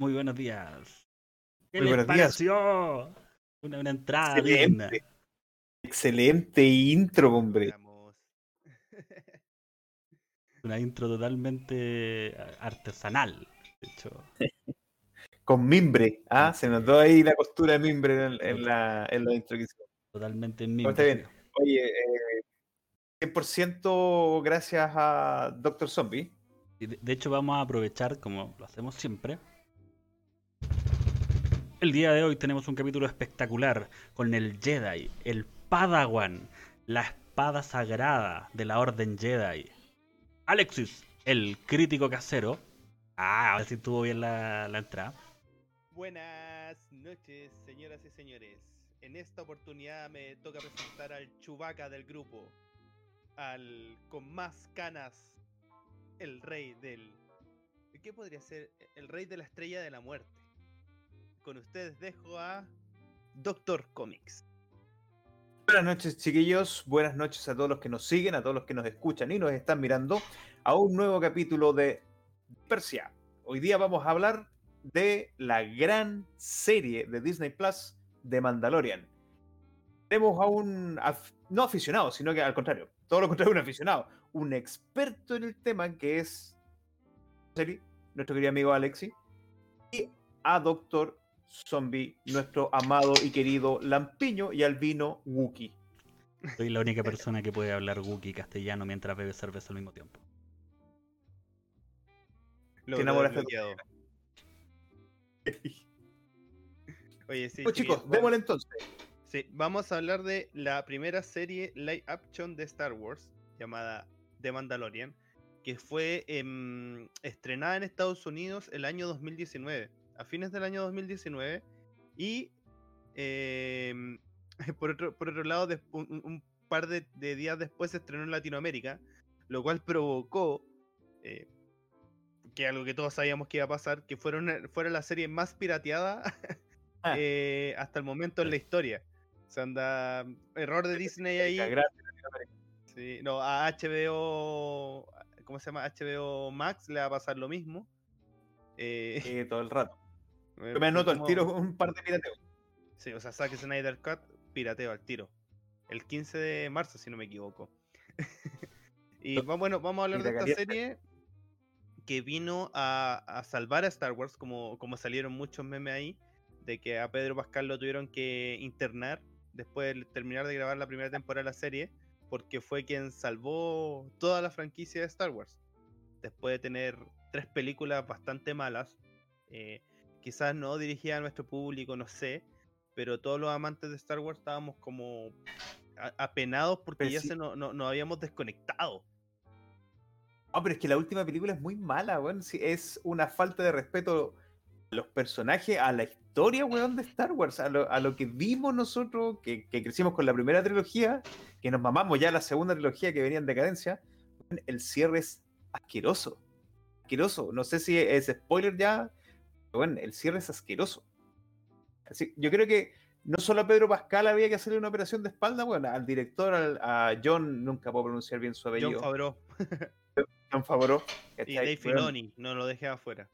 Muy buenos días. ¿Qué Muy les buenos días. Una, una entrada Excelente. digna. Excelente intro, hombre. Una intro totalmente artesanal. De hecho, Con mimbre. Ah, se notó ahí la costura de mimbre en, en la, en la intro que hicimos. totalmente en está bien. Oye, eh, 100% gracias a Doctor Zombie. De hecho, vamos a aprovechar, como lo hacemos siempre. El día de hoy tenemos un capítulo espectacular con el Jedi, el Padawan, la espada sagrada de la Orden Jedi. Alexis, el crítico casero. Ah, ahora sí tuvo bien la, la entrada. Buenas noches, señoras y señores. En esta oportunidad me toca presentar al chubaca del grupo. Al con más canas, el rey del. ¿Qué podría ser? El rey de la estrella de la muerte. Con ustedes dejo a Doctor Comics. Buenas noches, chiquillos. Buenas noches a todos los que nos siguen, a todos los que nos escuchan y nos están mirando a un nuevo capítulo de Persia. Hoy día vamos a hablar de la gran serie de Disney Plus de Mandalorian. Tenemos a un no aficionado, sino que al contrario, todo lo contrario, un aficionado, un experto en el tema que es nuestro querido amigo Alexi, y a Doctor Zombie, nuestro amado y querido Lampiño y albino Wookie. Soy la única persona que puede hablar Wookiee castellano mientras bebe cerveza al mismo tiempo. Lo Te desbloqueado. Oye, sí, Pues chicos, vamos- démosle entonces. Sí, vamos a hablar de la primera serie live action de Star Wars llamada The Mandalorian, que fue em, estrenada en Estados Unidos el año 2019, a fines del año 2019, y em, por, otro, por otro lado, un, par de, de días después se estrenó en Latinoamérica, lo cual provocó, eh, que algo que todos sabíamos que iba a pasar, que fuera, una- fuera la serie más pirateada Ah. eh, hasta el momento en la historia. O sea, anda. Error de Disney ahí. Gracias. Sí, no, a HBO. ¿Cómo se llama? HBO Max le va a pasar lo mismo. Eh, Eh, todo el rato. Eh, Yo me anoto al como- tiro un par de pirateos. Sí, o sea, Zack Snyder Cut, pirateo al tiro. El 15 de marzo, si no me equivoco. y bueno, vamos a hablar de esta serie que vino a, a salvar a Star Wars, como, como salieron muchos memes ahí, de que a Pedro Pascal lo tuvieron que internar después de terminar de grabar la primera temporada de la serie, porque fue quien salvó toda la franquicia de Star Wars. Después de tener tres películas bastante malas, eh, quizás no dirigidas a nuestro público, no sé, pero todos los amantes de Star Wars estábamos como apenados porque Pero ya sí. se no- no- nos habíamos desconectado. Ah, pero es que la última película es muy mala, weón. Sí, es una falta de respeto a los personajes, a la historia, weón, de Star Wars, a lo, a lo que vimos nosotros, que, que crecimos con la primera trilogía, que nos mamamos ya la segunda trilogía que venía en decadencia. El cierre es asqueroso. Asqueroso. No sé si es spoiler ya, bueno, el cierre es asqueroso. Así, yo creo que no solo a Pedro Pascal había que hacerle una operación de espalda, bueno, al director, al- a John, nunca puedo pronunciar bien su apellido. John Favreau John Favreau. y. Dave Filoni, no lo dejé afuera.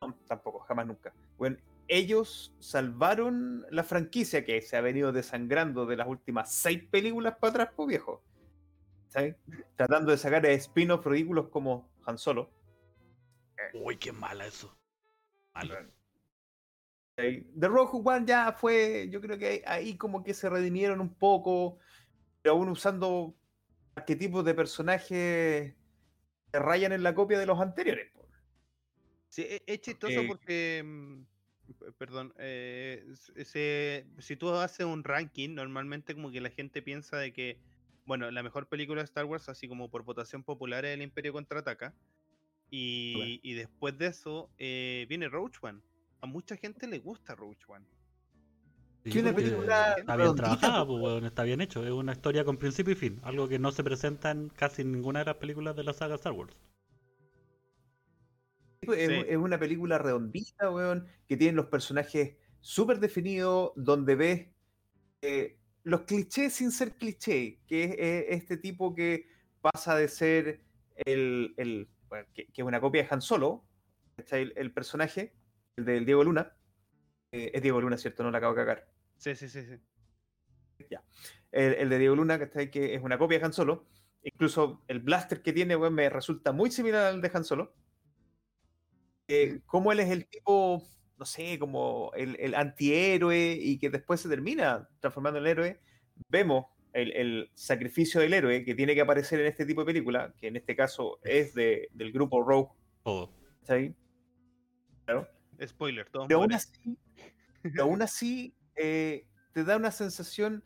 no, tampoco, jamás nunca. Bueno, ellos salvaron la franquicia que se ha venido desangrando de las últimas seis películas para atrás, pues viejo. ¿Sabes? Tratando de sacar spin-off ridículos como Han Solo. Uy, qué mala eso. Malo. The Rogue One ya fue, yo creo que ahí como que se redimieron un poco, pero aún usando arquetipos de personajes que rayan en la copia de los anteriores. Sí, e- es chistoso Eh, porque, mm, perdón, eh, se- si tú haces un ranking, normalmente como que la gente piensa de que, bueno, la mejor película de Star Wars, así como por votación popular, es El Imperio Contraataca. Y, y después de eso eh, viene Roach One. A mucha gente le gusta Roach One. Sí, Que una película está bien redondita, trabajada, pues, pues, weón, está bien hecho. Es una historia con principio y fin. Algo que no se presenta en casi ninguna de las películas de la saga Star Wars. Es, Sí. es una película redondita, weón, que tiene los personajes súper definidos, donde ves eh, los clichés sin ser cliché, que es eh, este tipo que pasa de ser el, el- bueno, que, que es una copia de Han Solo, ¿cachai? el, el personaje, el del Diego Luna. Eh, es Diego Luna, ¿cierto? No la acabo de cagar. Sí, sí, sí, sí. El, el de Diego Luna, que, que es una copia de Han Solo. Incluso el blaster que tiene, weón, me resulta muy similar al de Han Solo. Eh, como él es el tipo, no sé, como el, el antihéroe y que después se termina transformando en héroe, vemos el, el sacrificio del héroe que tiene que aparecer en este tipo de película, que en este caso es de, del grupo Rogue. Todo. ¿está ahí? Claro. Spoiler, todo. Pero aún así, pero aún así eh, te da una sensación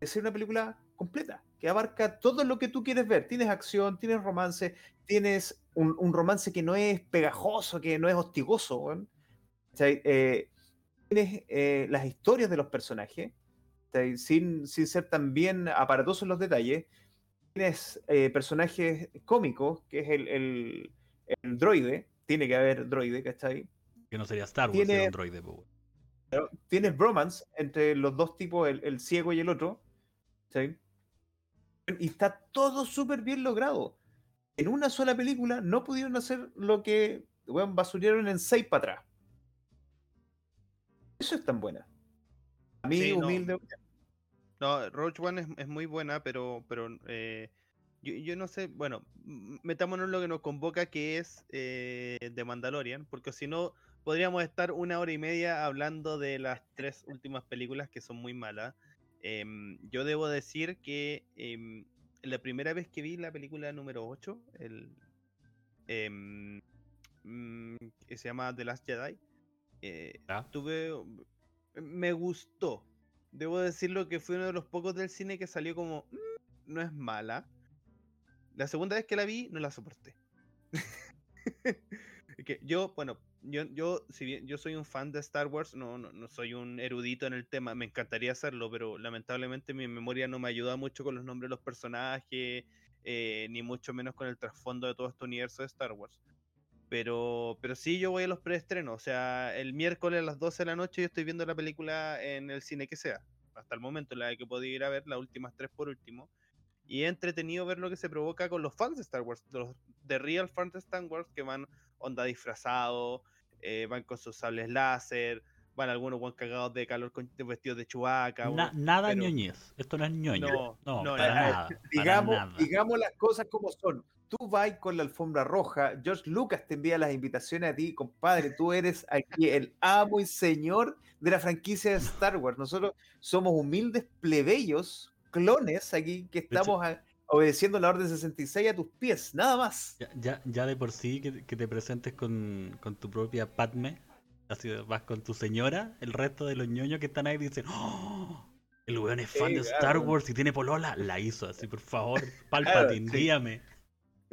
de ser una película completa, que abarca todo lo que tú quieres ver. Tienes acción, tienes romance, tienes un, un romance que no es pegajoso, que no es hostigoso. ¿Cachai? Eh, tienes eh, las historias de los personajes, ¿cachai? sin, sin ser tan bien aparatosos en los detalles. Tienes eh, personajes cómicos, que es el, el, el droide, tiene que haber droide, ¿cachai? Que no sería Star Wars, Tiene- sería un droide. Claro, Tienes bromance entre los dos tipos, el, el ciego y el otro. ¿sí? Y está todo súper bien logrado. En una sola película no pudieron hacer lo que weón, basurearon en seis para atrás. Eso es tan buena. A mí, Sí, humilde. No, Roach One es, es muy buena, pero, pero eh, yo, yo no sé, bueno, metámonos en lo que nos convoca, que es eh, The Mandalorian, porque si no, podríamos estar una hora y media hablando de las tres últimas películas que son muy malas. Em, yo debo decir que em, la primera vez que vi la película número 8, el, em, mm, que se llama The Last Jedi, eh, tuve, me gustó. Debo decirlo que fue uno de los pocos del cine que salió como, "Mm, no es mala. La segunda vez que la vi, no la soporté. Que yo, bueno, yo, yo, si bien yo soy un fan de Star Wars, no, no, no soy un erudito en el tema, me encantaría hacerlo, pero lamentablemente mi memoria no me ayuda mucho con los nombres de los personajes, eh, ni mucho menos con el trasfondo de todo este universo de Star Wars. Pero, pero sí, yo voy a los preestrenos. O sea, el miércoles a las 12 de la noche yo estoy viendo la película en el cine que sea. Hasta el momento, la que puedo ir a ver, las últimas tres por último. Y es entretenido ver lo que se provoca con los fans de Star Wars, los de real fans de Star Wars que van onda disfrazados, eh, van con sus sables láser, van algunos buen cagados de calor con vestidos de chubaca. Na- nada pero- ñoñez. Esto no es ñoño. No, No, no, para nada. nada. para digamos, nada. digamos las cosas como son. Tú vas con la alfombra roja, George Lucas te envía las invitaciones a ti, compadre. Tú eres aquí el amo y señor de la franquicia de Star Wars. Nosotros somos humildes plebeyos, clones aquí que estamos a- obedeciendo la orden 66 a tus pies, nada más. Ya, ya, ya de por sí que, que te presentes con, con tu propia Padme, así vas con tu señora, el resto de los ñoños que están ahí dicen, ¡Oh! El weón es fan Sí, de claro. Star Wars y tiene polola, la hizo así, por favor, Palpatine, sí. dígame.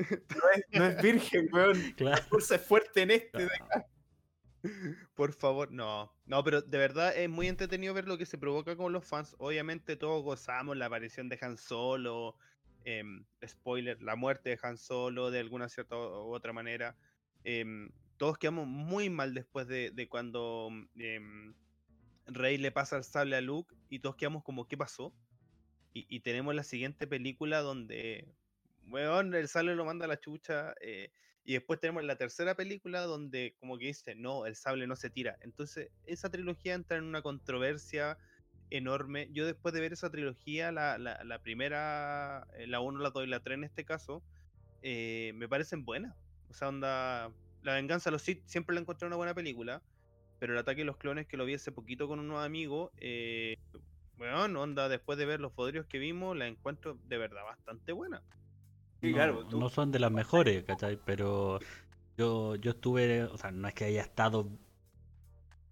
No es, no es virgen, weón. Claro. La fuerza es fuerte en este. de acá. Por favor, no. No, pero de verdad es muy entretenido ver lo que se provoca con los fans. Obviamente todos gozamos la aparición de Han Solo. em, spoiler, la muerte de Han Solo de alguna cierta u otra manera. em, todos quedamos muy mal después de, de cuando em, Rey le pasa el sable a Luke y todos quedamos como, ¿qué pasó? Y, y tenemos la siguiente película donde, weón, el sable lo manda a la chucha. eh, y después tenemos la tercera película donde como que dice, no, el sable no se tira. Entonces, esa trilogía entra en una controversia enorme. Yo después de ver esa trilogía, la, la, la primera, eh, la 1, la 2 y la 3 en este caso, eh, me parecen buenas. O sea, onda, La venganza los Sith siempre la encontré una buena película, pero el ataque de los clones que lo vi hace poquito con unos amigos, eh, bueno, onda, después de ver los podrios que vimos, la encuentro de verdad bastante buena. Sí, no, claro, tú- no son de las mejores, ¿cachai? Pero yo, yo estuve, o sea, no es que haya estado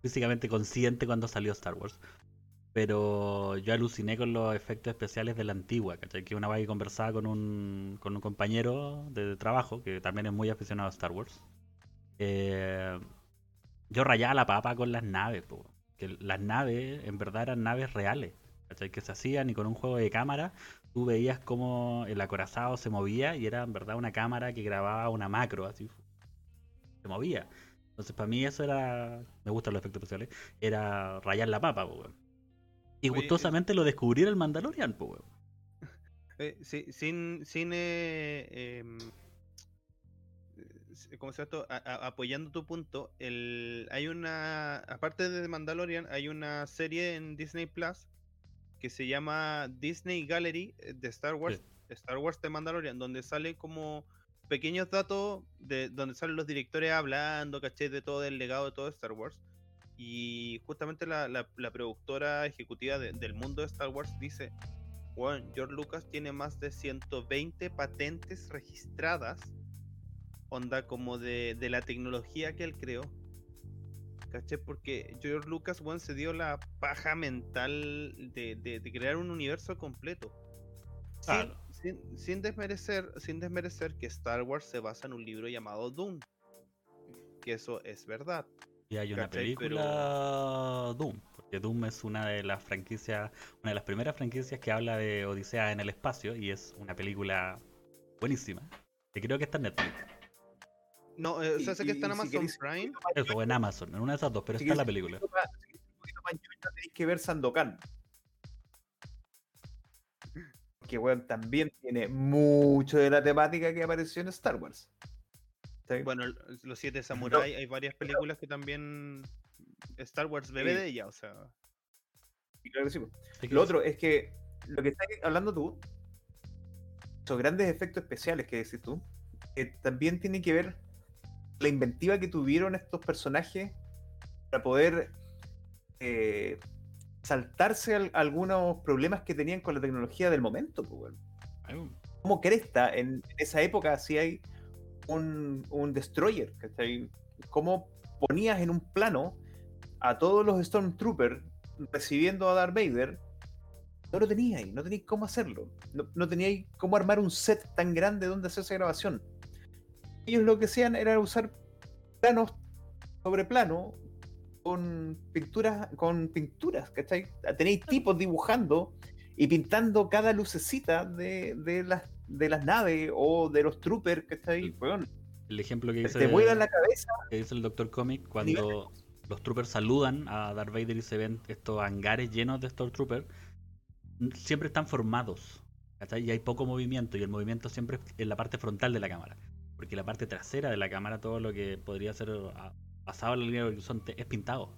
físicamente consciente cuando salió Star Wars, pero yo aluciné con los efectos especiales de la antigua, ¿cachai? Que una vez que conversaba con un, con un compañero de trabajo, que también es muy aficionado a Star Wars, eh, yo rayaba la papa con las naves, po, que las naves en verdad eran naves reales, ¿cachai? Que se hacían y con un juego de cámara tú veías cómo el acorazado se movía y era en verdad una cámara que grababa una macro, así se movía. Entonces para mí eso era, me gustan los efectos especiales, era rayar la papa, weón. Y Oye, gustosamente lo descubrí en el Mandalorian, po, weón. Eh, sí, sin, sin, eh, em, como se llama esto? A- a- apoyando tu punto, el, hay una, aparte de Mandalorian, hay una serie en Disney Plus que se llama Disney Gallery eh, de Star Wars, Star Wars de Mandalorian, donde sale como pequeños datos de donde salen los directores hablando, ¿cachai? De todo el legado de todo Star Wars. Y justamente la, la- la productora ejecutiva de- del mundo de Star Wars dice, bueno, George Lucas tiene más de 120 patentes registradas, onda como de, de la tecnología que él creó. ¿Caché? Porque George Lucas, bueno, se dio la paja mental de, de- de crear un universo completo. Sin, sin- sin desmerecer, sin desmerecer que Star Wars se basa en un libro llamado Doom. Que eso es verdad. Y hay una ¿Cachai? película Doom, porque Doom es una de las franquicias, una de las primeras franquicias que habla de Odisea en el espacio y es una película buenísima. Que creo que está en Netflix. No, eh, o sea, sé que está en si Amazon queréis- Prime. Eso, o en Amazon, en una de esas dos, pero Si está la película. un poquito más- si quieres un poquito más ñoña, tenéis que ver Sandokan. Que weón también tiene mucho de la temática que apareció en Star Wars. ¿Sí? Bueno, Los Siete Samuráis, hay varias películas que también Star Wars bebe Sí. de ella, o sea. Y claro que sí, Lo otro es que lo que estás hablando tú, esos grandes efectos especiales que decís tú, que también tienen que ver la inventiva que tuvieron estos personajes para poder eh, saltarse al- algunos problemas que tenían con la tecnología del momento. pues, ay, ¿Cómo cresta en esa época si hay un, un destroyer? ¿cachai? ¿Cómo ponías en un plano a todos los Stormtroopers recibiendo a Darth Vader? No lo teníais, no teníais cómo hacerlo. No, no teníais cómo armar un set tan grande donde hacer esa grabación. Ellos lo que hacían era usar planos sobre plano con pinturas, con pinturas, ¿cachai? Tenéis tipos dibujando y pintando cada lucecita de, de las, de las naves o de los troopers, ¿cachai? Weón, el ejemplo que dice, te vuelan la cabeza. que dice el Doctor Comic nivel cuando los troopers saludan a Darth Vader y se ven estos hangares llenos de Stormtroopers, siempre están formados. ¿cachai? Y hay poco movimiento y el movimiento siempre es en la parte frontal de la cámara. Porque la parte trasera de la cámara, todo lo que podría ser ah, pasado a la línea del horizonte, es pintado.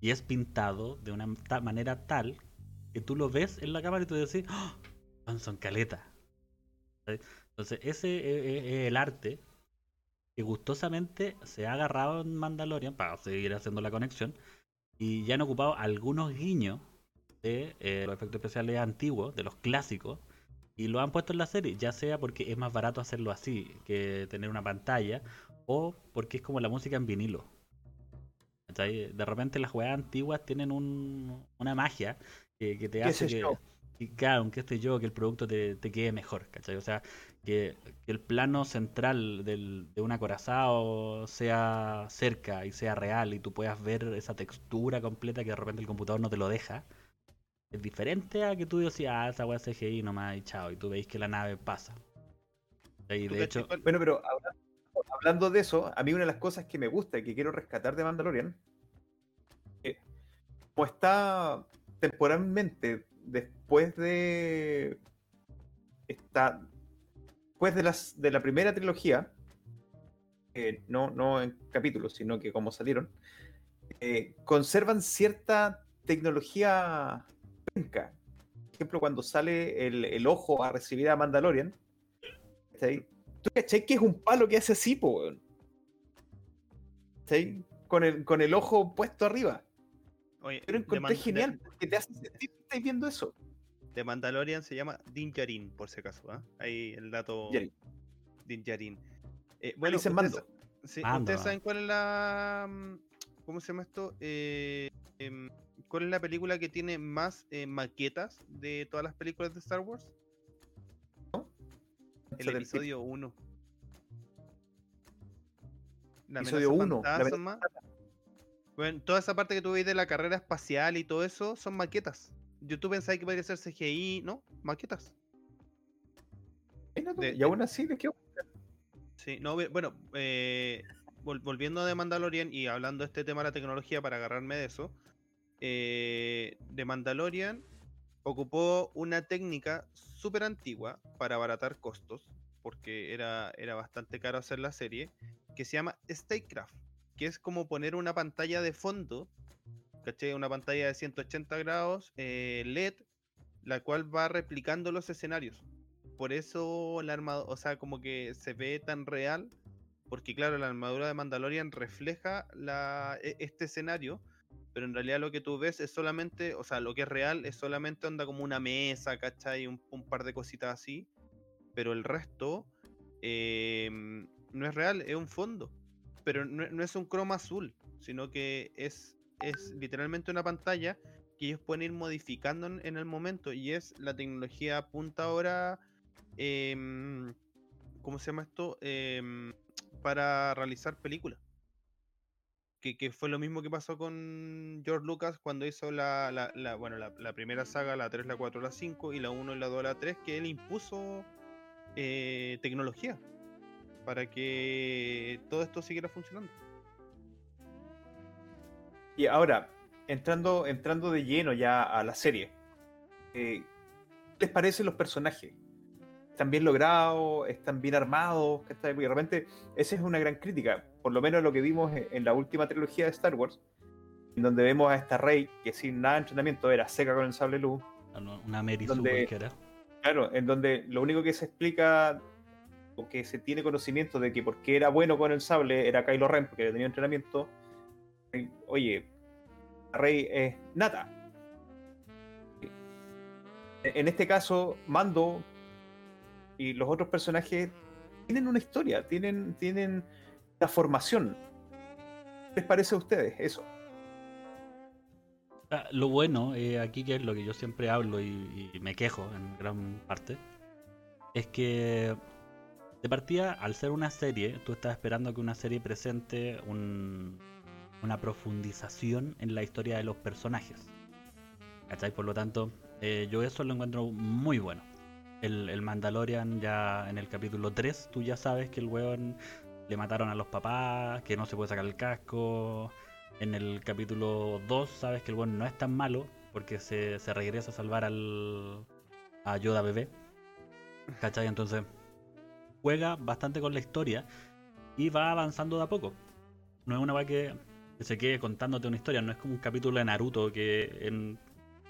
Y es pintado de una manera tal que tú lo ves en la cámara y tú decís, ¡Oh! son, son caletas. ¿cachai? Entonces, ese es- es- es el arte que gustosamente se ha agarrado en Mandalorian para seguir haciendo la conexión y ya han ocupado algunos guiños de eh, los efectos especiales antiguos, de los clásicos, y lo han puesto en la serie, ya sea porque es más barato hacerlo así que tener una pantalla, o porque es como la música en vinilo. De repente las juegas antiguas tienen un- una magia que, que te ¿Qué hace que, claro, que este yo, que el producto te, te quede mejor, ¿cachai? O sea, que, que el plano central del- de un acorazado sea cerca y sea real y tú puedas ver esa textura completa que de repente el computador no te lo deja. Es diferente a que tú decías, ah, esa weá CGI nomás y chao, y tú veis que la nave pasa. Y ¿tú de hecho, Bueno, pero hablando, hablando de eso, a mí una de las cosas que me gusta y que quiero rescatar de Mandalorian, eh, como está temporalmente después de está después de las de la primera trilogía, eh, no, no en capítulos, sino que como salieron, eh, conservan cierta tecnología penca. Por ejemplo, cuando sale el, el ojo a recibir a Mandalorian, ¿cachai? ¿Tú cachai que es un palo que hace así, po, weón? Con el, con el ojo puesto arriba. Oye, Pero encontré de- genial, porque te hace sentir que estáis viendo eso. De Mandalorian se llama Din Djarin, por si acaso. ¿ah? Ahí el dato. Yari. Din Djarin. Eh, bueno, dicen ustedes, Mando. sí, Mando, ¿ustedes ah. saben cuál es la. mm, ¿Cómo se llama esto? Eh, em, ¿Cuál es la película que tiene más eh, maquetas de todas las películas de Star Wars? El Esa del episodio 1. La Episodio amenaza uno, la amenaza fantasma. Bueno, toda esa parte que tú veis de la carrera espacial y todo eso son maquetas. Yo tú pensabas que podría ser CGI, ¿no? Maquetas. De- y de- aún así le quedó. Sí, no, bueno, eh, vol- volviendo de Mandalorian y hablando de este tema de la tecnología para agarrarme de eso, eh, de Mandalorian ocupó una técnica súper antigua para abaratar costos, porque era, era bastante caro hacer la serie, que se llama Statecraft, que es como poner una pantalla de fondo, ¿cachai? Una pantalla de 180 grados eh, LED, la cual va replicando los escenarios. Por eso la armadura, o sea, como que se ve tan real, porque claro, la armadura de Mandalorian refleja e- este escenario, pero en realidad lo que tú ves es solamente, o sea, lo que es real es solamente onda como una mesa, ¿cachai? Un, un par de cositas así, pero el resto em, no es real, es un fondo, pero no, es un croma azul, sino que es, es literalmente una pantalla que ellos pueden ir modificando en, en el momento y es la tecnología punta ahora, em, ¿cómo se llama esto? Em, para realizar películas. Que, que fue lo mismo que pasó con George Lucas cuando hizo la, la- la- bueno, la, la primera saga, la 3, la 4, la 5 y la 1 y la 2, la 3, que él impuso eh, tecnología para que todo esto siguiera funcionando. Y ahora, entrando, entrando de lleno ya a la serie, eh, ¿qué les parecen los personajes? ¿Están bien logrados? ¿Están bien armados? Porque de repente, esa es una gran crítica, por lo menos lo que vimos en, la última trilogía de Star Wars, en donde vemos a esta Rey que sin nada de entrenamiento era seca con el sable luz, Una Mary Sue Donde- cualquiera. Claro, en donde lo único que se explica o que se tiene conocimiento de que porque era bueno con el sable era Kylo Ren, porque tenía entrenamiento. eh, Oye, Rey es nata. En este caso, Mando y los otros personajes tienen una historia, tienen, tienen la formación. ¿Qué les parece a ustedes eso? Ah, Lo bueno eh, aquí, que es lo que yo siempre hablo y, me quejo en gran parte, es que de partida, al ser una serie, tú estás esperando que una serie presente un- una profundización en la historia de los personajes. ¿Cachai? Por lo tanto, eh, yo eso lo encuentro muy bueno. El, el Mandalorian ya en el capítulo 3, tú ya sabes que el weón le mataron a los papás, que no se puede sacar el casco, en el capítulo 2 sabes que el weón no es tan malo porque se, se regresa a salvar al a Yoda bebé. ¿Cachai? Entonces juega bastante con la historia y va avanzando de a poco. No es una weá que, se quede contándote una historia, no es como un capítulo de Naruto que en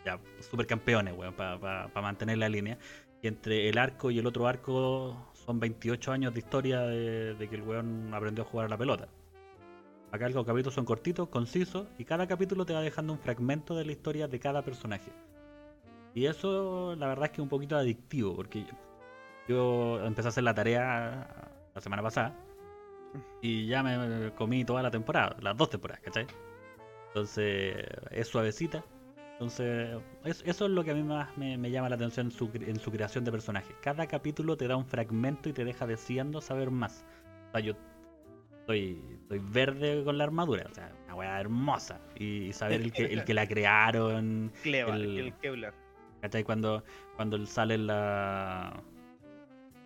ya, supercampeones, weón, para mantener la línea. Y entre el arco y el otro arco son 28 años de historia de, que el weón aprendió a jugar a la pelota. Acá los capítulos son cortitos, concisos, y cada capítulo te va dejando un fragmento de la historia de cada personaje. Y eso, la verdad es que es un poquito adictivo, porque yo, yo empecé a hacer la tarea la semana pasada, y ya me comí toda la temporada, las dos temporadas, ¿cachai? Entonces, es suavecita. Entonces, es- eso es lo que a mí más me, me llama la atención en su, en su creación de personajes. Cada capítulo te da un fragmento y te deja deseando saber más. O sea, yo estoy, estoy verde con la armadura, o sea, una weá hermosa. Y, y saber el que, el que la crearon, Cleva, El- el, Kevlar. ¿cachai? Cuando, cuando sale la...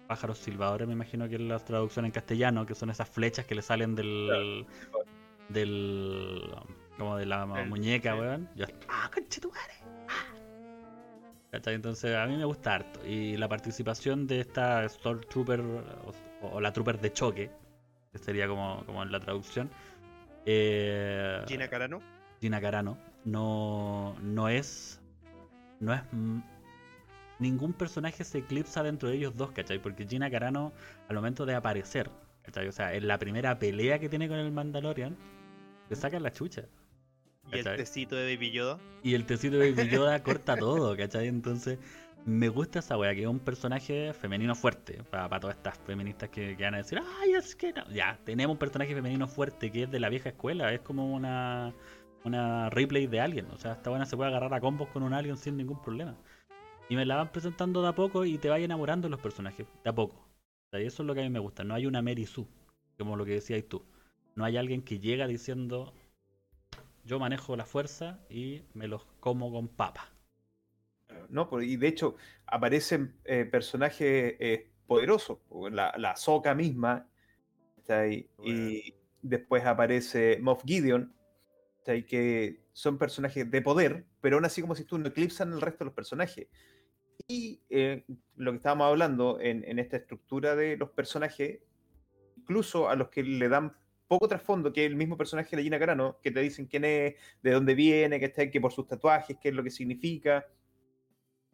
Pájaros silbadores, me imagino que es la traducción en castellano, que son esas flechas que le salen del... del... como de la El- muñeca, sí. weón. Yo, ¡ah, conchetumare! ¡Ah! ¿Cachai? Entonces a mí me gusta harto. Y la participación de esta Stormtrooper o, o la Trooper de choque, que sería como, como en la traducción, eh, Gina Carano. Gina Carano, no, no es. No es. Ningún personaje se eclipsa dentro de ellos dos, ¿cachai? Porque Gina Carano, al momento de aparecer, ¿cachai? O sea, en la primera pelea que tiene con el Mandalorian, le sacan la chucha. Y el tecito de Baby Yoda. Y el tecito de Baby Yoda corta todo, ¿cachai? Entonces, me gusta esa wea, que es un personaje femenino fuerte. Para todas estas feministas que, que van a decir, ay, es que no. Ya, tenemos un personaje femenino fuerte que es de la vieja escuela, es como una, una replay de Alien. O sea, esta buena se puede agarrar a combos con un Alien sin ningún problema. Y me la van presentando de a poco y te va enamorando de los personajes, de a poco. O sea, y eso es lo que a mí me gusta. No hay una Mary Sue, como lo que decías tú. No hay alguien que llega diciendo, yo manejo la fuerza y me los como con papa. ¿no? Por- Y de hecho, aparecen eh, personajes eh, poderosos. o La, la Soca misma. está ahí, Y después aparece Moff Gideon. está ahí, Que son personajes de poder, pero aún así, como si tú no eclipsan el resto de los personajes. Y eh, lo que estábamos hablando en, en esta estructura de los personajes, incluso a los que le dan poco trasfondo, que el mismo personaje de Gina Carano, que te dicen quién es, de dónde viene, que está que por sus tatuajes, qué es lo que significa.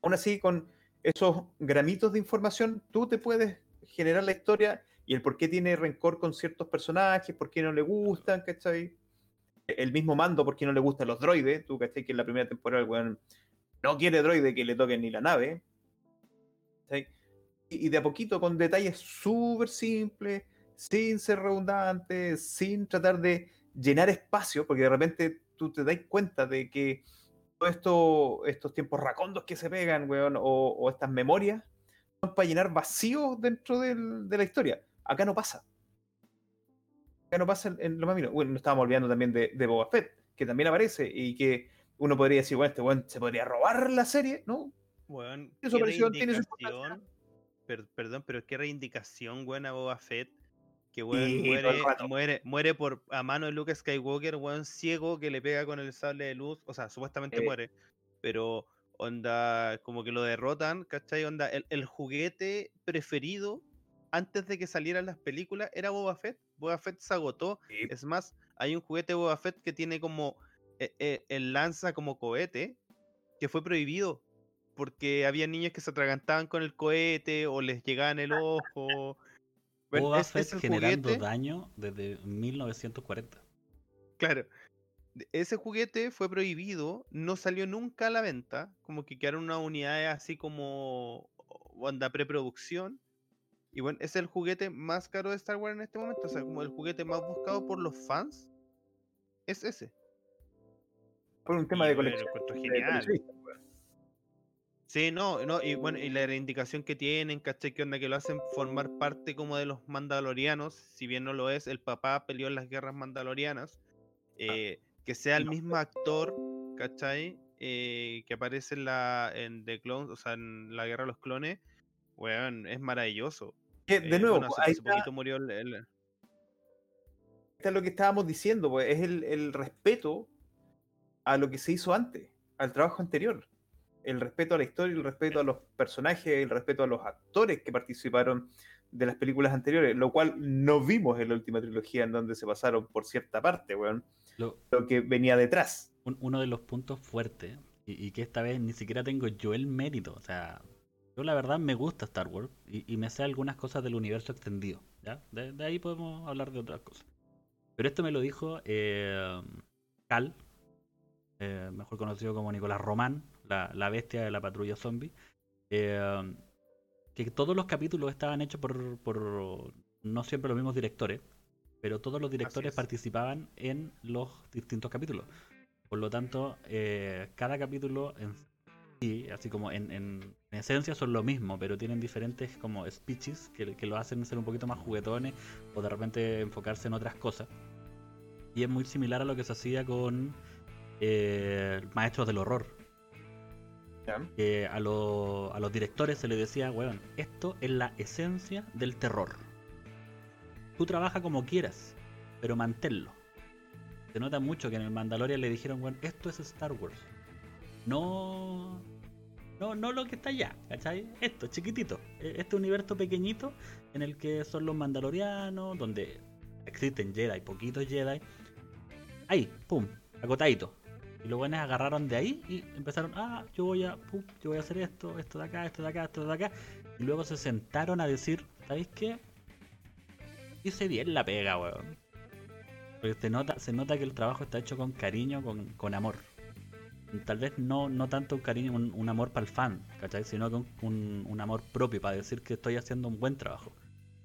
Aún así, con esos gramitos de información, tú te puedes generar la historia y el por qué tiene rencor con ciertos personajes, por qué no le gustan, ¿cachai? El mismo mando, por qué no le gustan los droides, tú, ¿cachai? Que en la primera temporada, bueno, no quiere droide que le toquen ni la nave. y de a poquito, con detalles súper simples, sin ser redundante, sin tratar de llenar espacio, porque de repente tú te das cuenta de que todos esto, estos tiempos racondos que se pegan, weón, o, o estas memorias, son para llenar vacíos dentro del- de la historia. Acá no pasa. Acá no pasa en, en lo más mínimo. Bueno, nos estábamos olvidando también de, de Boba Fett, que también aparece y que uno podría decir, bueno, este weón se podría robar la serie, ¿no? Su qué tiene su. Per- perdón, pero qué reivindicación, weón, a Boba Fett. Que weón Sí, muere, muere, muere por a mano de Luke Skywalker, weón ciego que le pega con el sable de luz. O sea, supuestamente Eh. muere. Pero onda, como que lo derrotan, ¿cachai? Onda, el, el juguete preferido antes de que salieran las películas era Boba Fett. Boba Fett se agotó. Sí. Es más, hay un juguete de Boba Fett que tiene como eh, eh, el lanza como cohete que fue prohibido porque había niños que se atragantaban con el cohete o les llegaba en el ojo. Bueno, Boba es- Fett es el generando juguete- daño desde 1940. Claro. Ese juguete fue prohibido, no salió nunca a la venta, como que quedaron unas unidades así como onda preproducción. Y bueno, es el juguete más caro de Star Wars en este momento, o sea, como el juguete más buscado por los fans. Es ese. Por un tema Y de lo colección. encuentro de genial. Sí, no, no, y bueno, y la reivindicación que tienen, ¿cachai? Que onda que lo hacen formar parte como de los mandalorianos, si bien no lo es, el papá peleó en las guerras mandalorianas, eh, que sea el no. mismo actor, ¿cachai? Eh, que aparece en la en The Clones, o sea, en la guerra de los clones, weón, es maravilloso. De Eh, nuevo, bueno, hace, ahí hace está, poquito murió el, el- está lo que estábamos diciendo, pues, es el, el respeto a lo que se hizo antes, al trabajo anterior. El respeto a la historia, el respeto a los personajes, el respeto a los actores que participaron de las películas anteriores, lo cual no vimos en la última trilogía en donde se pasaron por cierta parte, weón, Lo- lo que venía detrás. un- uno de los puntos fuertes, y, y que esta vez ni siquiera tengo yo el mérito, o sea, yo la verdad me gusta Star Wars y, y me sé algunas cosas del universo extendido, ¿ya? De, de ahí podemos hablar de otras cosas. Pero esto me lo dijo eh, Cal, eh, mejor conocido como Nicolás Román, la, la bestia de la patrulla zombie, eh, que todos los capítulos estaban hechos por, por no siempre los mismos directores, pero todos los directores es. participaban en los distintos capítulos. Por lo tanto, eh, cada capítulo en sí, así como en, en- en esencia son lo mismo, pero tienen diferentes como speeches que, que lo hacen ser un poquito más juguetones o de repente enfocarse en otras cosas. Y es muy similar a lo que se hacía con eh, Maestros del Horror. Que a, lo- a los directores se les decía, weón, esto es la esencia del terror. Tú trabaja como quieras, pero manténlo. Se nota mucho que en el Mandalorian le dijeron, weón, esto es Star Wars. No. No, no lo que está allá, ¿cachai? Esto, chiquitito. E- Este universo pequeñito en el que son los mandalorianos, donde existen Jedi, poquitos Jedi. Ahí, pum, acotadito. Y los buenos agarraron de ahí y empezaron, ah, yo voy a, yo voy a hacer esto, esto de acá, esto de acá, esto de acá. Y luego se sentaron a decir, ¿sabéis qué? Hice bien la pega, weón. Porque se nota, se nota que el trabajo está hecho con cariño, con, con amor. Tal vez no, no tanto un cariño, un, amor para el fan, ¿cachai? Sino que un, un- un amor propio para decir que estoy haciendo un buen trabajo.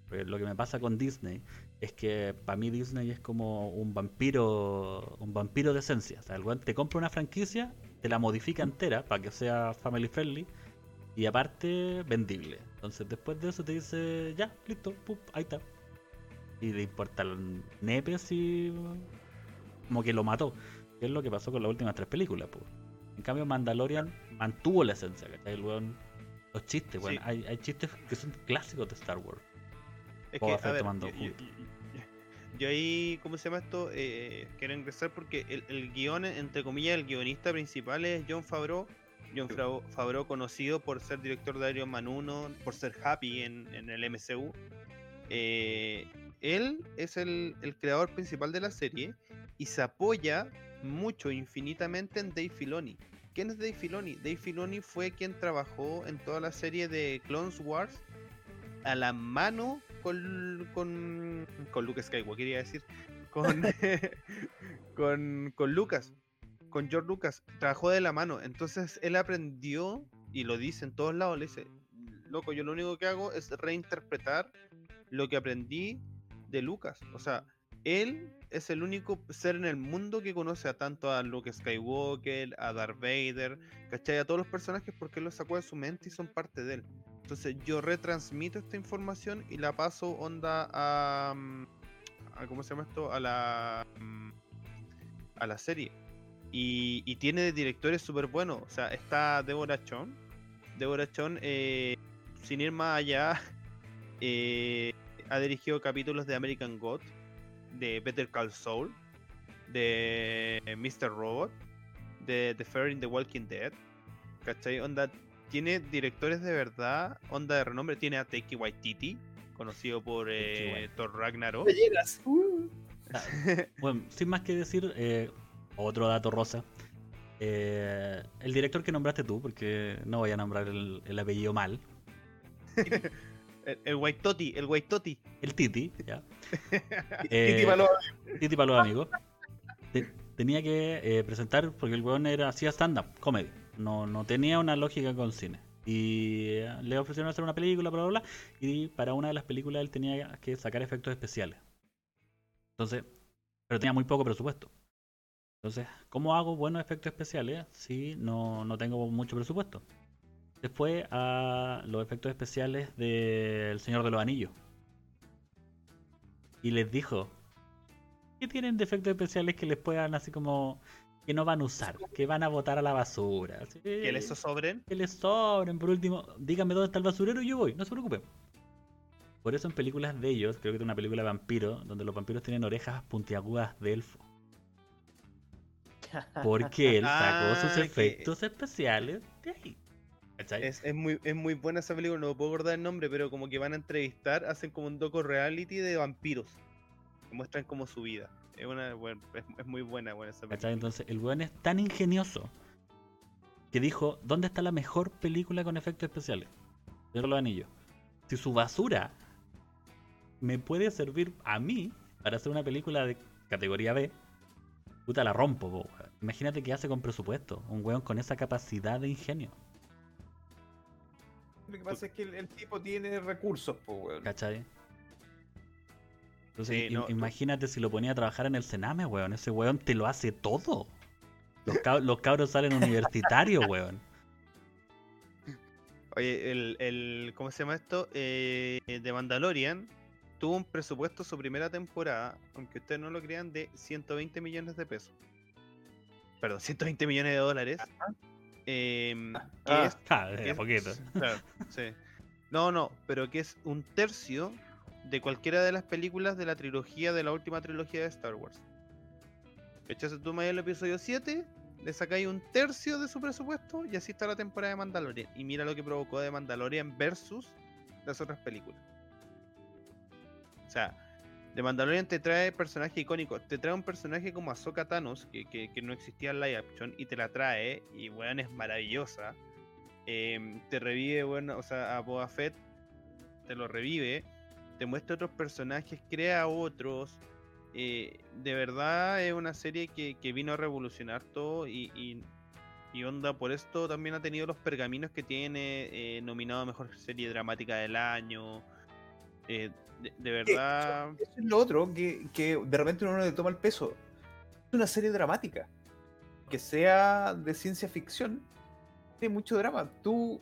Porque lo que me pasa con Disney es que para mí Disney es como un vampiro, un vampiro de esencia. O sea, el weón te compra una franquicia, te la modifica entera para que sea family friendly y aparte vendible. Entonces después de eso te dice, ya, listo, pup, ahí está. Y le importa el nepe si como que lo mató. Que es lo que pasó con las últimas tres películas, pues. En cambio Mandalorian mantuvo la esencia, ¿cachai? El weón, los chistes. Sí. Hay, hay chistes que son clásicos de Star Wars. Es que, a ver, tomando yo, yo- jugo. yo- yo ahí, ¿cómo se llama esto? Eh, quiero ingresar porque el, el guion, entre comillas, el guionista principal es John Favreau, John Favreau, Favreau, conocido por ser director de Iron Man 1, por ser Happy en, en el MCU. Eh, él es el, el, creador principal de la serie y se apoya mucho, infinitamente en Dave Filoni. ¿Quién es Dave Filoni? Dave Filoni fue quien trabajó en toda la serie de Clones Wars a la mano con, con, con Lucas Skywalker, quería decir, con, con, con Lucas, con George Lucas. Trabajó de la mano, entonces él aprendió, y lo dice en todos lados, le dice, loco, yo lo único que hago es reinterpretar lo que aprendí de Lucas. O sea, él es el único ser en el mundo que conoce a tanto a Luke Skywalker, a Darth Vader, ¿cachai? A todos los personajes porque él los sacó de su mente y son parte de él. Entonces yo retransmito esta información y la paso onda a, mm, a ¿cómo se llama esto? A la mm, a la serie. Y, y tiene directores súper buenos. O sea, está Deborah Chon. Deborah Chon, eh, sin ir más allá, eh, ha dirigido capítulos de American God, de Better Call Saul, de Mr. Robot, de The Fair in the Walking Dead. ¿Cachai? Onda, tiene directores de verdad, onda de renombre. Tiene a Taiki Waititi, conocido por eh, Thor Ragnarok. Ah, bueno, sin más que decir, eh, otro dato rosa. Eh, el director que nombraste tú, porque no voy a nombrar el, el apellido mal. El, el Waitoti, el Waitoti. El Titi, ya. Titi Eh, para los- Titi para los amigos. Te- tenía que eh, presentar, porque el weón era, hacía stand-up, comedy. No, no tenía una lógica con cine. Y eh, le ofrecieron hacer una película, bla, bla, bla. Y para una de las películas él tenía que sacar efectos especiales. Entonces, pero tenía muy poco presupuesto. Entonces, ¿cómo hago buenos efectos especiales si no, no tengo mucho presupuesto? Fue a los efectos especiales del Señor de los Anillos. Y les dijo, ¿qué tienen de efectos especiales que les puedan así como que no van a usar, que van a botar a la basura? Que les sobren. que les sobren. Por último, díganme dónde está el basurero y yo voy, no se preocupen. Por eso en películas de ellos, creo que es una película de vampiro, donde los vampiros tienen orejas puntiagudas de elfo. Porque él sacó sus Ah, que- efectos especiales de ahí. Es, es muy, es muy buena esa película, no puedo acordar el nombre, pero como que van a entrevistar, hacen como un doco reality de vampiros. Muestran como su vida. Es, una, bueno, es, es muy buena, buena esa película. Entonces el weón es tan ingenioso que dijo, ¿dónde está la mejor película con efectos especiales? Señor los Anillos. Si su basura me puede servir a mí para hacer una película de categoría B, puta la rompo, po. Imagínate qué hace con presupuesto, un weón con esa capacidad de ingenio, Lo que pasa es que el, el tipo tiene recursos, po, weón. ¿cachai? Entonces, Sí, no, imagínate si lo ponía a trabajar en el Sename, weón. Ese weón te lo hace todo. Los, cab- los cabros salen universitarios, weón. Oye, el, el, ¿cómo se llama esto? Eh, de Mandalorian tuvo un presupuesto su primera temporada, aunque ustedes no lo crean, de 120 millones de pesos. Perdón, 120 millones de dólares. que Ah. es Ja, que de a es- poquito. claro, sí. No, no, pero que es un tercio de cualquiera de las películas de la trilogía, de la última trilogía de Star Wars. Echas tú el episodio 7, le sacáis un tercio de su presupuesto y así está la temporada de Mandalorian. Y mira lo que provocó de Mandalorian versus las otras películas. O sea, de Mandalorian te trae personajes icónicos. Te trae un personaje como Ahsoka Thanos, que, que- que no existía en live action, y te la trae, y weón es maravillosa. Em, te revive, bueno, o sea, a Boba Fett te lo revive, te muestra otros personajes, crea otros. eh, de verdad es una serie que, que vino a revolucionar todo y, y, y onda, por esto también ha tenido los pergaminos que tiene, eh, nominado a Mejor Serie Dramática del Año. eh, de, de verdad... Eso es lo otro, que, que de repente uno no le toma el peso. Es una serie dramática. Que sea de ciencia ficción, tiene mucho drama. Tú,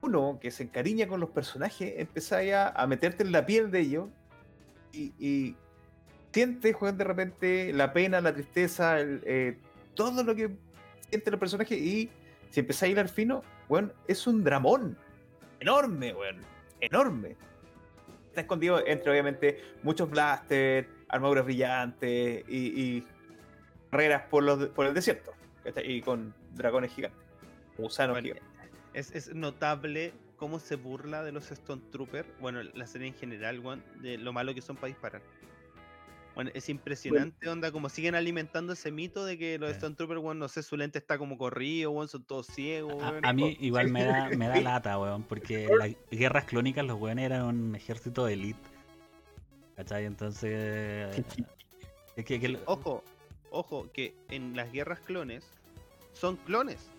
uno que se encariña con los personajes, empieza ya a meterte en la piel de ellos y, y sientes, juegan de repente la pena, la tristeza, el, eh, todo lo que sienten los personajes y si empiezas a hilar fino, bueno, es un dramón enorme, weón, enorme está escondido entre obviamente muchos blasters, armaduras brillantes y, y carreras por, los, por el desierto y con dragones gigantes. Gusano Bueno, que- es, es notable cómo se burla de los Stone Troopers, bueno, la serie en general, weón, de lo malo que son para disparar. Bueno, es impresionante, onda, como siguen alimentando ese mito de que los Sí. Stone Troopers, weón, no sé, su lente está como corrido, weón, son todos ciegos, A, mí igual me da, me da lata, weón, porque en las guerras clónicas los weones eran un ejército de elite. ¿Cachai? Entonces... Es que, que Ojo, ojo, que en las guerras clones son clones.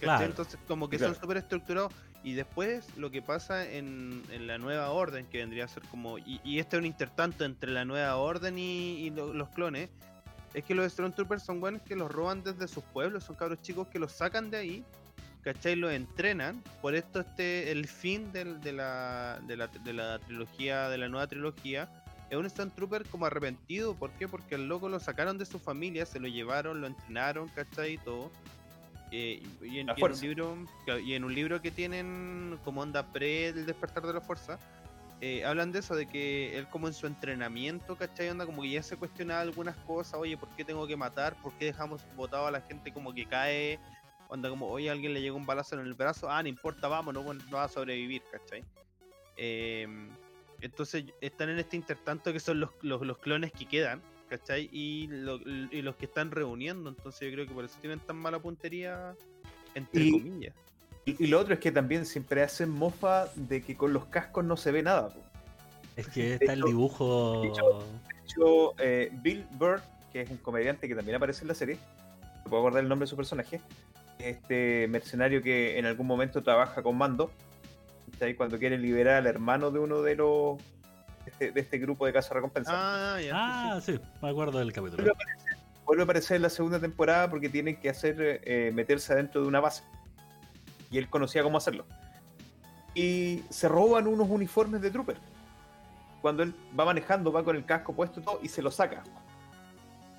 Entonces, como que Claro. son súper estructurados. Y después lo que pasa en, en la nueva orden, que vendría a ser como. Y, y este es un intertanto entre la nueva orden y, y lo- los clones. Es que los Stormtroopers son buenos que los roban desde sus pueblos, son cabros chicos que los sacan de ahí, ¿cachai? Los entrenan. Por esto este el fin de, la, de, la, de la trilogía, de la nueva trilogía, es un Stormtrooper como arrepentido. ¿Por qué? Porque al loco lo sacaron de su familia, se lo llevaron, lo entrenaron, ¿cachai? Y todo. Eh, y, en, La y en un libro, y en un libro que tienen como onda pre el despertar de la fuerza, eh, hablan de eso, de que él como en su entrenamiento, ¿cachai? Onda como que ya se cuestionaba algunas cosas, oye, ¿por qué tengo que matar? ¿Por qué dejamos votado a la gente como que cae? Onda como, oye, a alguien le llegó un balazo en el brazo, ah, no importa, bueno, no va a sobrevivir, ¿cachai? Em, entonces están en este intertanto que son los, los, los clones que quedan, ¿cachai? Y, lo- y los que están reuniendo, entonces yo creo que por eso tienen tan mala puntería, entre Y- comillas. Y, y lo otro es que también siempre hacen mofa de que con los cascos no se ve nada. po. es que está el dibujo... de hecho- De hecho, eh, Bill Burr, que es un comediante que también aparece en la serie, no puedo acordar el nombre de su personaje, este mercenario que en algún momento trabaja con Mando, cuando quiere liberar al hermano de uno de los este, de este grupo de casa recompensa. Ah, ya. sí, Ah, sí, me acuerdo del capítulo. Pero- Vuelve a aparecer en la segunda temporada porque tienen que hacer eh, meterse adentro de una base. Y él conocía cómo hacerlo. Y se roban unos uniformes de trooper. Cuando él va manejando, va con el casco puesto y todo, y se lo saca.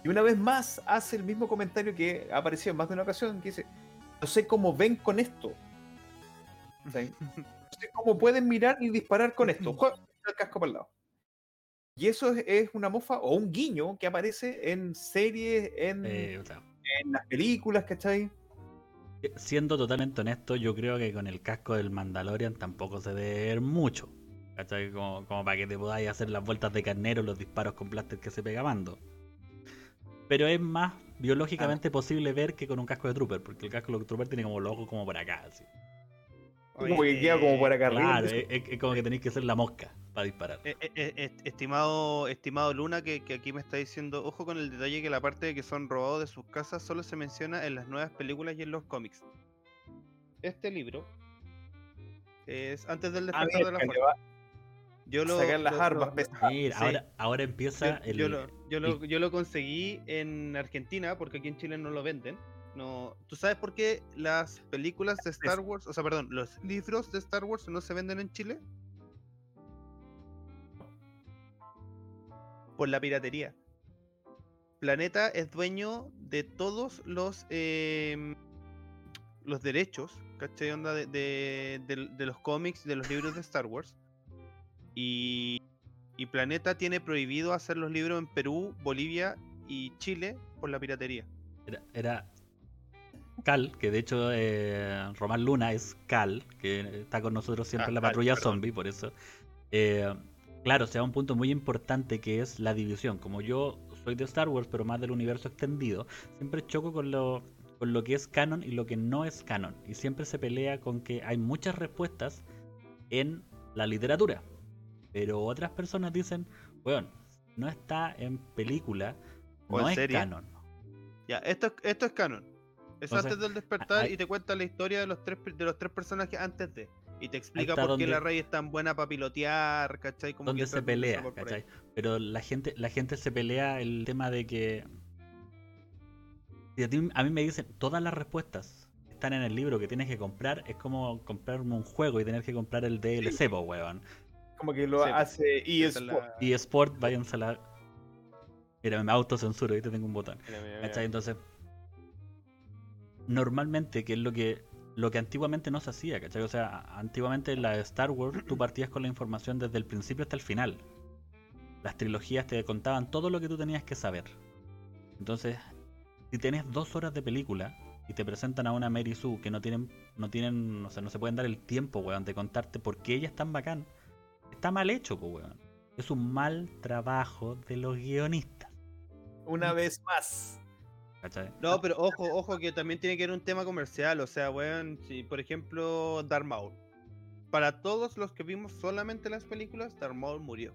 Y una vez más hace el mismo comentario que ha aparecido en más de una ocasión, que dice, no sé cómo ven con esto. No sé cómo pueden mirar y disparar con esto. Juega el casco para el lado. Y eso es, es una mofa o un guiño que aparece en series, en, Eh, en las películas, ¿cachai? siendo totalmente honesto, yo creo que con el casco del Mandalorian tampoco se debe ver mucho. ¿Cachai? Como, como para que te podáis hacer las vueltas de carnero, los disparos con blaster que se pega Mando. Pero es más biológicamente posible ver que con un casco de trooper, porque el casco de trooper tiene como los ojos como por acá. así. Como que queda como por acá arriba. Claro, es, es- es como que tenéis que ser la mosca para disparar. Eh, eh, eh, est- estimado, estimado Luna, que, que aquí me está diciendo, ojo con el detalle que la parte de que son robados de sus casas solo se menciona en las nuevas películas y en los cómics. Este libro es antes del despertar de la fuerza. Yo lo, sacar las lo- armas lo-. Mira, sí. ahora, ahora empieza yo, el. yo lo, yo, lo, yo lo conseguí en Argentina porque aquí en Chile no lo venden. No, ¿Tú sabes por qué las películas de Star Wars, o sea, perdón, los libros de Star Wars no se venden en Chile? Por la piratería. Planeta es dueño de todos los em, los derechos, ¿cachai? Onda de, de- de- de los cómics, de los libros de Star Wars. Y, y Planeta tiene prohibido hacer los libros en Perú, Bolivia y Chile por la piratería. Era, era Cal, que de hecho eh, Román Luna es Cal, que está con nosotros siempre Ah, en la patrulla zombie, por eso. Eh, claro, o sea, un punto muy importante que es la división. Como yo soy de Star Wars, pero más del universo extendido, siempre choco con lo, con lo que es canon y lo que no es canon. Y siempre se pelea con que hay muchas respuestas en la literatura. Pero otras personas dicen, bueno, no está en película, O no en es serie. canon. Ya, esto, es- esto es canon. Es antes del despertar hay- y te cuenta la historia de los tres de los tres personajes antes de. Y te explica por qué la rey es tan buena para pilotear, ¿cachai? Como donde que se pelea. ¿cachai? Pero la gente, la gente se pelea el tema de que si a, ti- a mí me dicen todas las respuestas están en el libro que tienes que comprar, es como comprarme un juego y tener que comprar el DLC, po, weón. Como que lo Sí, hace eSport. la- Y Sport, váyanse a la. Mira, me autocensuro, ahorita tengo un botón. Mira, mira, ¿Cachai? mira. Entonces, normalmente, que es lo que lo que antiguamente no se hacía, ¿cachai? O sea, antiguamente en la de Star Wars tú partías con la información desde el principio hasta el final. Las trilogías te contaban todo lo que tú tenías que saber. Entonces, si tienes dos horas de película, y te presentan a una Mary Sue que no tienen, no tienen, o sea, no se pueden dar el tiempo, weón, de contarte por qué ella es tan bacán, está mal hecho, pues, weón. Es un mal trabajo de los guionistas. Una vez más. ¿Cachai? No, pero ojo, ojo, que también tiene que ver un tema comercial. O sea, weón, si por ejemplo Darth Maul. Para todos los que vimos solamente las películas, Darth Maul murió.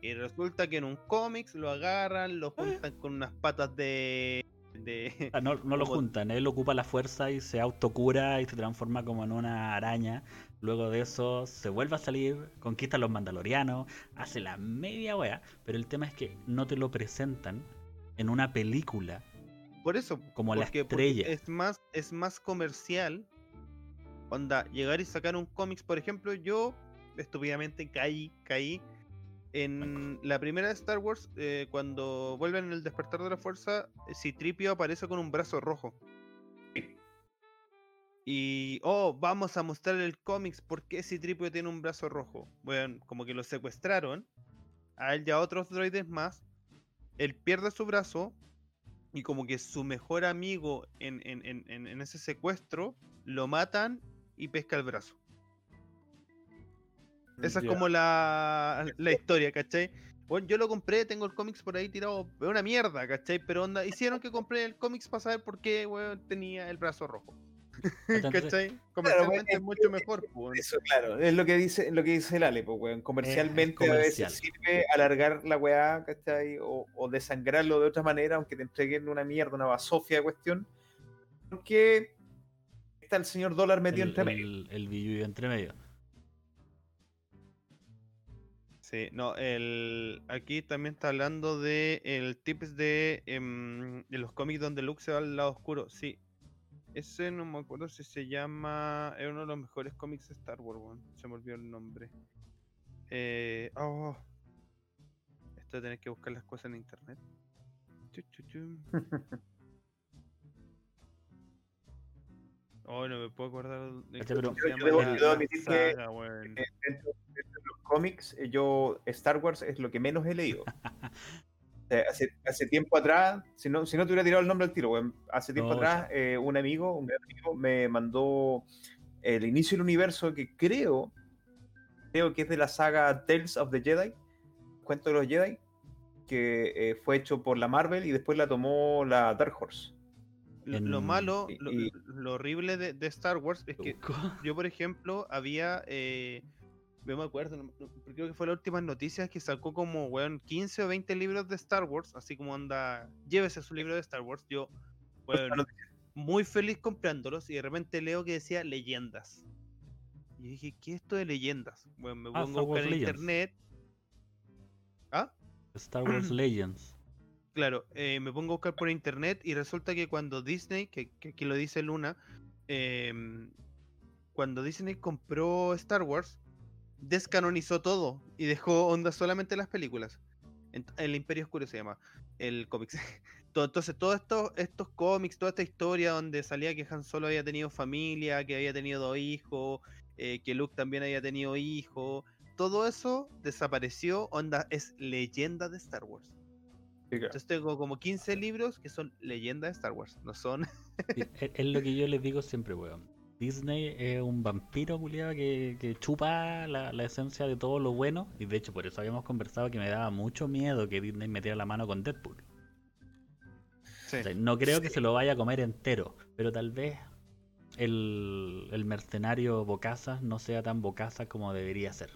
Y resulta que en un cómics lo agarran, lo juntan con unas patas de. de Ah, No, no lo juntan, él ocupa la fuerza y se autocura y se transforma como en una araña. Luego de eso se vuelve a salir, conquista a los mandalorianos, hace la media wea. Pero el tema es que no te lo presentan en una película Por eso. como la porque- porque estrella. es más, es más comercial. Onda, llegar y sacar un cómics, por ejemplo, yo estúpidamente caí, caí en la primera de Star Wars, eh, cuando vuelven en el despertar de la fuerza, Citripio aparece con un brazo rojo. Y, oh, vamos a mostrar el cómics, ¿por qué Citripio tiene un brazo rojo? Bueno, como que lo secuestraron, a él y a otros droides más, él pierde su brazo, y como que su mejor amigo en, en- en- ese secuestro lo matan y pesca el brazo. Esa es como la, la historia, ¿cachai? Bueno, yo lo compré, tengo el cómics por ahí tirado, es una mierda, ¿cachai? Pero onda, hicieron que compré el cómics para saber por qué, weón, tenía el brazo rojo. Entonces, ¿Cachai? Comercialmente es es mucho mejor, pues. Eso, claro, es lo que dice, lo que dice el Ale, pues, weón. Comercialmente a comercial. veces sirve alargar la weá, ¿cachai? O, o desangrarlo de otra manera, aunque te entreguen una mierda, una basofia de cuestión. Porque está el señor dólar metido el, entre medio. el, el billuyo entre medio. Sí, no, el aquí también está hablando de el tips de, em, de los cómics donde Luke se va al lado oscuro. Sí, ese no me acuerdo si se llama. Es uno de los mejores cómics de Star Wars, weón. Se me olvidó el nombre. Eh, oh, esto de tener que buscar las cosas en internet. Oh, no me puedo acordar de pero- cómo se Yo- debo- admitir que- saga, weón. Dentro, dentro de los cómics, eh, yo Star Wars es lo que menos he leído. Sea, hace, hace tiempo atrás, si no, si no te hubiera tirado el nombre al tiro, hace tiempo No, atrás, eh, un amigo, un gran amigo, me mandó el inicio del universo que creo, creo que es de la saga Tales of the Jedi, Cuento de los Jedi, que eh, fue hecho por la Marvel y después la tomó la Dark Horse. Lo, malo, y- lo, horrible de, de Star Wars es que yo, por ejemplo, había. Eh, yo me acuerdo, creo que fue las últimas noticias que sacó como, weón, 15 o 20 libros de Star Wars, así como anda, llévese su libro de Star Wars. Yo, weón, muy feliz comprándolos y de repente leo que decía leyendas. Y dije, ¿qué es esto de leyendas? Bueno, me Ah, pongo Star a buscar en internet. ¿Ah? Star Wars Legends. Claro, eh, me pongo a buscar por internet y resulta que cuando Disney, que, que aquí lo dice Luna, em, cuando Disney compró Star Wars, descanonizó todo y dejó onda solamente las películas. El Imperio Oscuro se llama, el cómics. To- Entonces, todos estos, estos cómics, toda esta historia donde salía que Han Solo había tenido familia, que había tenido dos hijos, eh, que Luke también había tenido hijos, todo eso desapareció, onda, es leyenda de Star Wars. Sí, claro. Entonces tengo como 15 libros que son leyendas de Star Wars, no son. Sí, es, es lo que yo les digo siempre, weón. Disney es un vampiro, culiado, que, que chupa la, la esencia de todo lo bueno. Y de hecho, por eso habíamos conversado que me daba mucho miedo que Disney metiera la mano con Deadpool. Sí. O sea, no creo que se lo vaya a comer entero, pero tal vez el, el mercenario Bocazas no sea tan Bocazas como debería ser.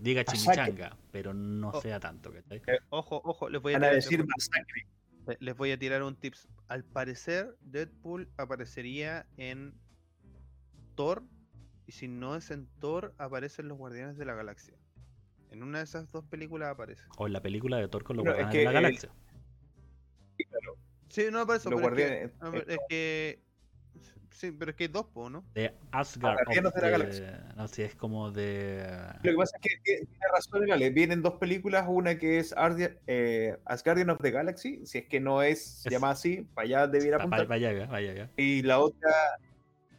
Diga chimichanga, pero no Oh. sea tanto. ¿cachai? Ojo, ojo, les voy a decir masacre. le- les voy a tirar un tips. Al parecer, Deadpool aparecería en Thor. Y si no es en Thor, aparecen los Guardianes de la Galaxia. En una de esas dos películas aparece. O en la película de Thor con los es Guardianes de la el- Galaxia. Sí, no, por eso, Los pero es que- guardianes. es que. Sí, pero es que hay dos, po, ¿no? De Asgard. Guardianes of de la the- Galaxia. No sé, es como de. Lo que pasa es que tiene tiene razón, Gale. Vienen dos películas, una que es Ardia- eh, Asgardian of the Galaxy, si es que no es, Es- llamada así, para allá debiera apuntar. Y la otra,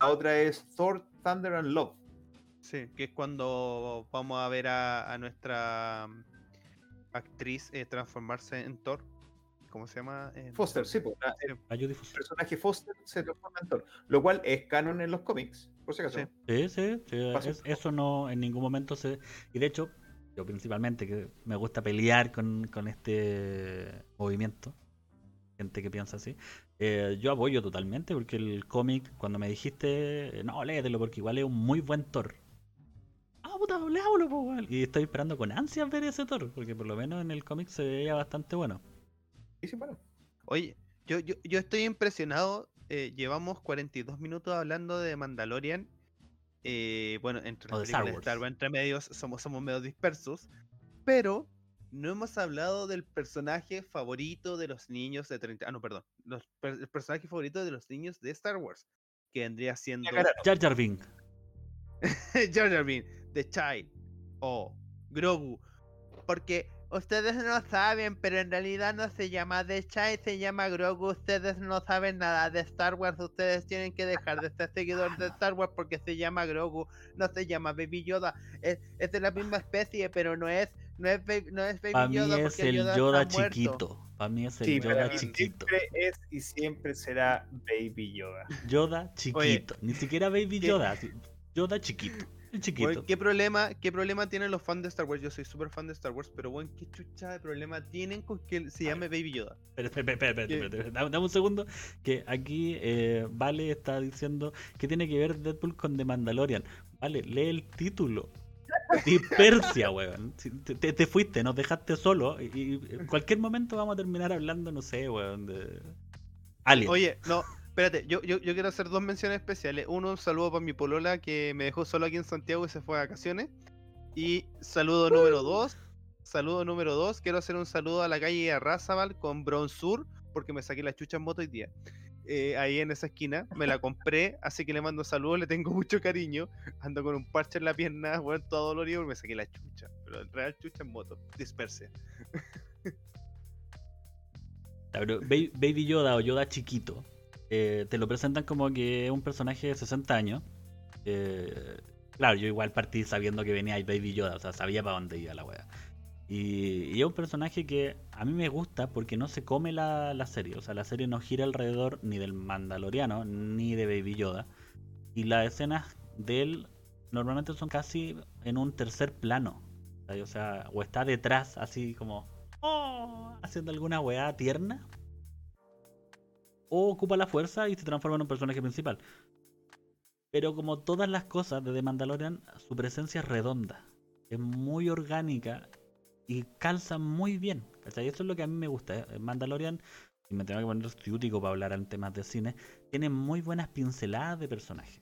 la otra es Thor, Thunder and Love. Sí, que es cuando vamos a ver a, a nuestra mm, actriz eh, transformarse en Thor. ¿cómo se llama? Eh, Foster, sí, pues, la- el A Judy Foster. personaje Foster se transforma en Thor, lo cual es canon en los cómics, por si acaso. Sí. Sí, sí, es- eso no en ningún momento se... Y de hecho, yo principalmente que me gusta pelear con, con este movimiento, gente que piensa así, eh, yo apoyo totalmente porque el cómic, cuando me dijiste, eh, no, léetelo porque igual es un muy buen Thor. Ah, puta, po, weón. Y estoy esperando con ansias ver ese Thor, porque por lo menos en el cómic se veía bastante bueno. Sí, sí, bueno. Oye, yo, yo, yo estoy impresionado. eh, llevamos 42 minutos hablando de Mandalorian. eh, bueno, entre O las de Star películas de Star Wars. Wars, entre medios, somos, somos medio dispersos. Pero no hemos hablado del personaje favorito de los niños de 30. Ah, no, perdón. Los, el personaje favorito de los niños de Star Wars. Que vendría siendo. Jar Jar Binks. Jar Jar Binks, The Child o Grogu. Porque ustedes no saben, pero en realidad no se llama The Child, se llama Grogu. Ustedes no saben nada de Star Wars. Ustedes tienen que dejar de ser seguidores de Star Wars porque se llama Grogu, no se llama Baby Yoda. Es, es de la misma especie, pero no es, no es, Baby, no es Baby Para mí Yoda es el Yoda, Yoda chiquito. Para mí es el Sí, Yoda para chiquito. siempre es y siempre será Baby Yoda. Yoda chiquito. Ni siquiera Baby ¿qué- Yoda. Yoda chiquito. Chiquito. Weón, ¿qué problema, ¿Qué problema tienen los fans de Star Wars? Yo soy súper fan de Star Wars, pero bueno, ¿qué chucha de problema tienen con que se llame Baby Yoda? Espera, espera, espera, espera, ¿Qué? espera, espera, Dame, dame un segundo. Que aquí eh, Vale está diciendo que tiene que ver Deadpool con The Mandalorian. Vale, lee el título. Dispersia, weón. Te, te- te fuiste, nos dejaste solo. Y, y en cualquier momento vamos a terminar hablando, no sé, weón, de. Alien. Oye, no, espérate, yo, yo, yo quiero hacer dos menciones especiales. Uno, un saludo para mi polola que me dejó solo aquí en Santiago y se fue de vacaciones. Y saludo número dos, saludo número dos, quiero hacer un saludo a la calle Arrasabal con Brown Sur, porque me saqué la chucha en moto hoy día. Eh, ahí en esa esquina, me la compré, así que le mando saludos, le tengo mucho cariño. Ando con un parche en la pierna, bueno, todo dolorido, me saqué la chucha. Pero en real chucha en moto, disperse. Baby Yoda o Yoda chiquito, eh, te lo presentan como que es un personaje de 60 años. Eh, claro, yo igual partí sabiendo que venía el Baby Yoda, o sea, sabía para dónde iba la wea. Y, es un personaje que a mí me gusta porque no se come la, la serie, o sea, la serie no gira alrededor ni del Mandaloriano ni de Baby Yoda. Y las escenas de él normalmente son casi en un tercer plano. O sea, o está detrás, así como "Oh", haciendo alguna weá tierna. O ocupa la fuerza y se transforma en un personaje principal. Pero como todas las cosas de The Mandalorian, su presencia es redonda. Es muy orgánica y calza muy bien. ¿cachai? Eso es lo que a mí me gusta. ¿eh? Mandalorian, y me tengo que poner estudiótico para hablar en temas de cine, tiene muy buenas pinceladas de personaje.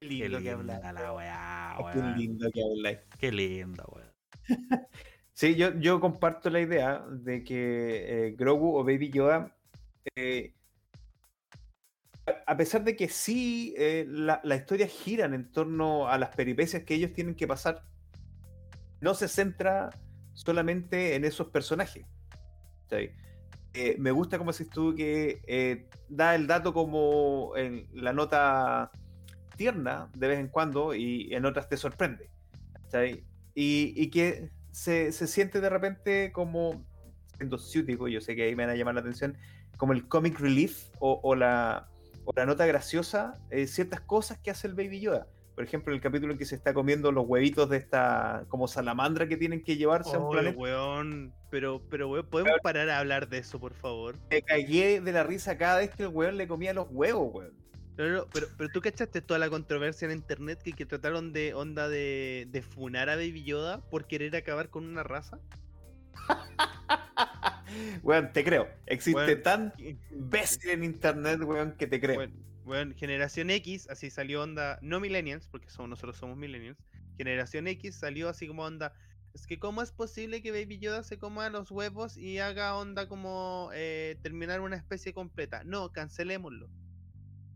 Qué Qué lindo que la weá, Qué weón. lindo que habláis. Qué linda, weón. Sí, yo, yo comparto la idea de que eh, Grogu o Baby Yoda, eh, a- pesar de que sí eh, la, la historia giran en torno a las peripecias que ellos tienen que pasar, no se centra solamente en esos personajes. ¿cachai? Eh, me gusta como decís tú que eh, da el dato como en la nota tierna de vez en cuando y en otras te sorprende. ¿cachai? Y, y que se, se siente de repente como, siendo ciútico, yo sé que ahí me van a llamar la atención, como el comic relief o, o la, o la nota graciosa, eh, ciertas cosas que hace el Baby Yoda. Por ejemplo, el capítulo en que se está comiendo los huevitos de esta como salamandra que tienen que llevarse a un planeta. weón, pero, pero weón, ¿podemos parar a hablar de eso, por favor? Me cagué de la risa cada vez que el weón le comía los huevos, weón. No, no, no, pero, pero tú cachaste toda la controversia en internet que, que trataron de onda de, de funar a Baby Yoda por querer acabar con una raza. weón, te creo. Existe Weón, tan imbécil en internet, weón, que te creo. Bueno, Generación X, así salió onda, no Millennials, porque somos, nosotros somos Millennials. Generación X salió así como onda. Es que, ¿cómo es posible que Baby Yoda se coma los huevos y haga onda como eh, terminar una especie completa? No, cancelémoslo.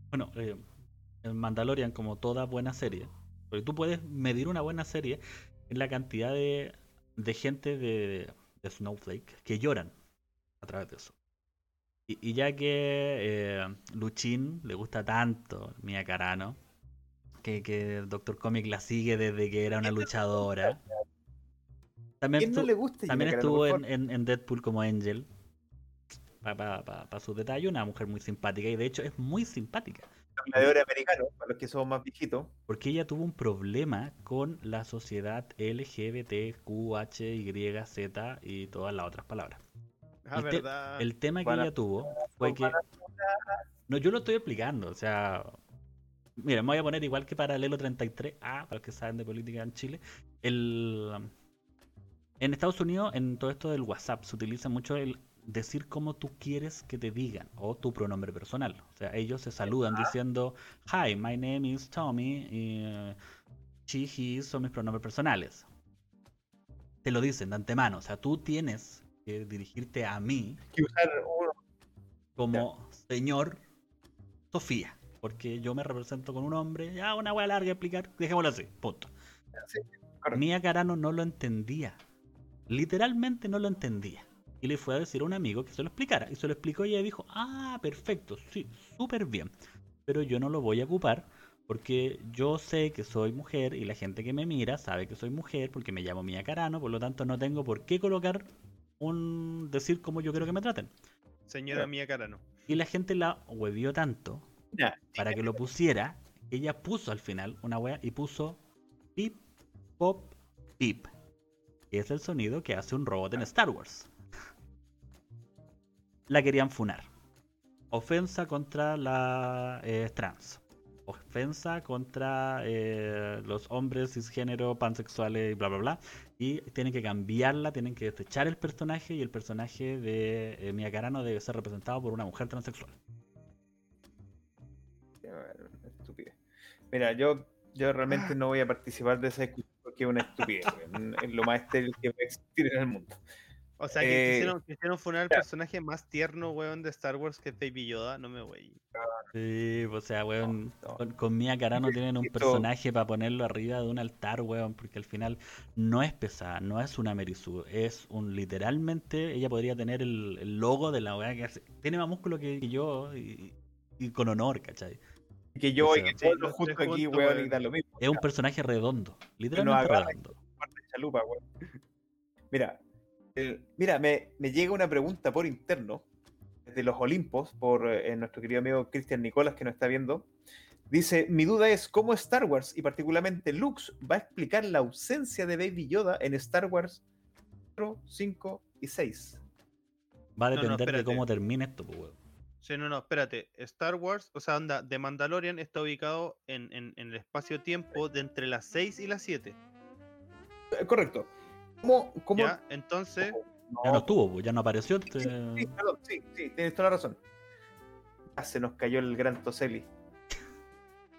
Bueno, eh, el Mandalorian, como toda buena serie, porque tú puedes medir una buena serie en la cantidad de, de gente de Snowflake que lloran a través de eso. Y, y ya que eh, Luchín le gusta tanto Mia Carano, que, que el Doctor Comic la sigue desde que era una luchadora. También, ¿Quién no le gusta también estuvo en, en- en Deadpool como Angel. Para su detalle, una mujer muy simpática. Y de hecho es muy simpática. gladiador americano, para los que somos más viejitos. Porque ella tuvo un problema con la sociedad LGBTQHYZ y todas las otras palabras. Ah, el te- verdad. El tema que Para- ella tuvo fue que. No, yo lo estoy explicando. O sea. Mira, me voy a poner igual que Paralelo 33A, para los que saben de política en Chile. El, en Estados Unidos, en todo esto del WhatsApp, se utiliza mucho el decir cómo tú quieres que te digan o tu pronombre personal. O sea, ellos se saludan diciendo, Hi, my name is Tommy. Y, eh, she, he son mis pronombres personales. Te lo dicen de antemano. O sea, tú tienes que dirigirte a mí que usar uno. como señor Sofía. Porque yo me represento con un hombre. Ya, una wea larga de explicar. Dejémoslo así. Punto. Sí. Mía Carano no lo entendía. Literalmente no lo entendía. Y le fue a decir a un amigo que se lo explicara. Y se lo explicó y ella dijo, ah, perfecto, sí, súper bien. Pero yo no lo voy a ocupar porque yo sé que soy mujer y la gente que me mira sabe que soy mujer porque me llamo Mía Carano. Por lo tanto, no tengo por qué colocar un... decir como yo quiero que me traten. Señora Claro. Mía Carano. Y la gente la huevió tanto para que lo pusiera. que Ella puso al final una wea y puso pip, pop, pip. Que es el sonido que hace un robot en Star Wars. La querían funar. Ofensa contra la eh, trans. Ofensa contra eh, los hombres cisgénero, pansexuales y bla bla bla. Y tienen que cambiarla, tienen que desechar el personaje y el personaje de eh, Mia Carano debe ser representado por una mujer transexual. qué estupidez. Mira, yo, yo realmente no voy a participar de esa discusión porque es una estupidez. Es lo más estéril que puede existir en el mundo. O sea, que Eh, quisieron, quisieron funar al ya. personaje más tierno, weón, de Star Wars que es Baby Yoda. No me voy. Sí, o sea, weón, no. con, con Mia Carano tienen un personaje para ponerlo arriba de un altar, weón, porque al final no es pesada, no es una Merisu, es un literalmente, ella podría tener el, el logo de la weá que hace. Tiene más músculo que, que yo y, y con honor, ¿cachai? Que yo O y sea, que todos los juntos tres aquí, weón, weón. y dan lo mismo. Es un personaje redondo, literalmente agarra redondo. parte de chalupa, weón. Mira, eh, mira, me, me llega una pregunta por interno de los Olimpos por eh, nuestro querido amigo Cristian Nicolás que nos está viendo. Dice, mi duda es cómo Star Wars y particularmente Lux va a explicar la ausencia de Baby Yoda en Star Wars 4, 5 y 6. Va a No, no, depender de cómo termine esto, pues, weón. Sí, no, no, espérate. Star Wars, o sea, anda, The Mandalorian está ubicado en, en- en el espacio-tiempo de entre las 6 y las 7. Eh, Correcto. ¿Cómo? cómo ¿Ya? Entonces, No, Ya no estuvo, pues, ya no apareció. Sí, este- sí, perdón, sí, sí, tienes toda la razón. Ah, se nos cayó el gran Toseli.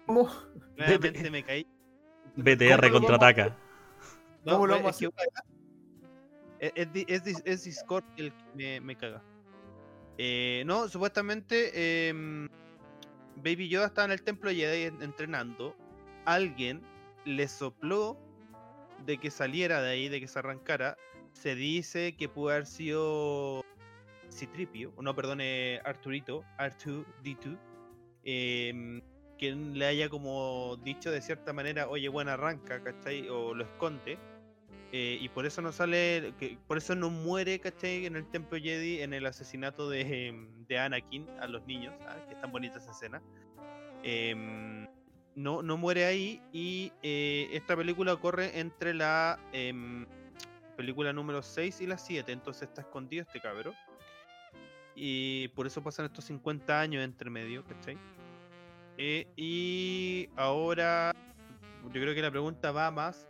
¿Cómo? nuevamente me caí. BTR ¿Cómo lo contraataca. No, ¿Cómo lo vamos es a que- Es, es Di- es Dis- es Discord el que me, me caga. Eh, no, supuestamente em, Baby Yoda estaba en el templo Jedi en- entrenando. Alguien le sopló de que saliera de ahí, de que se arrancara. Se dice que pudo haber sido Citripio, no, perdone, Arturito, R2D2, em, quien le haya como dicho de cierta manera, oye, bueno, arranca, ¿cachai? O lo esconde. Eh, y por eso no sale, que, por eso no muere, ¿cachai? En el Templo Jedi, en el asesinato de, em, de Anakin a los niños, que es tan bonita no, no muere ahí y eh, esta película ocurre entre la em, película número 6 y la 7, entonces está escondido este cabro. Y por eso pasan estos 50 años entre medio, ¿cachai? Eh, y ahora yo creo que la pregunta va más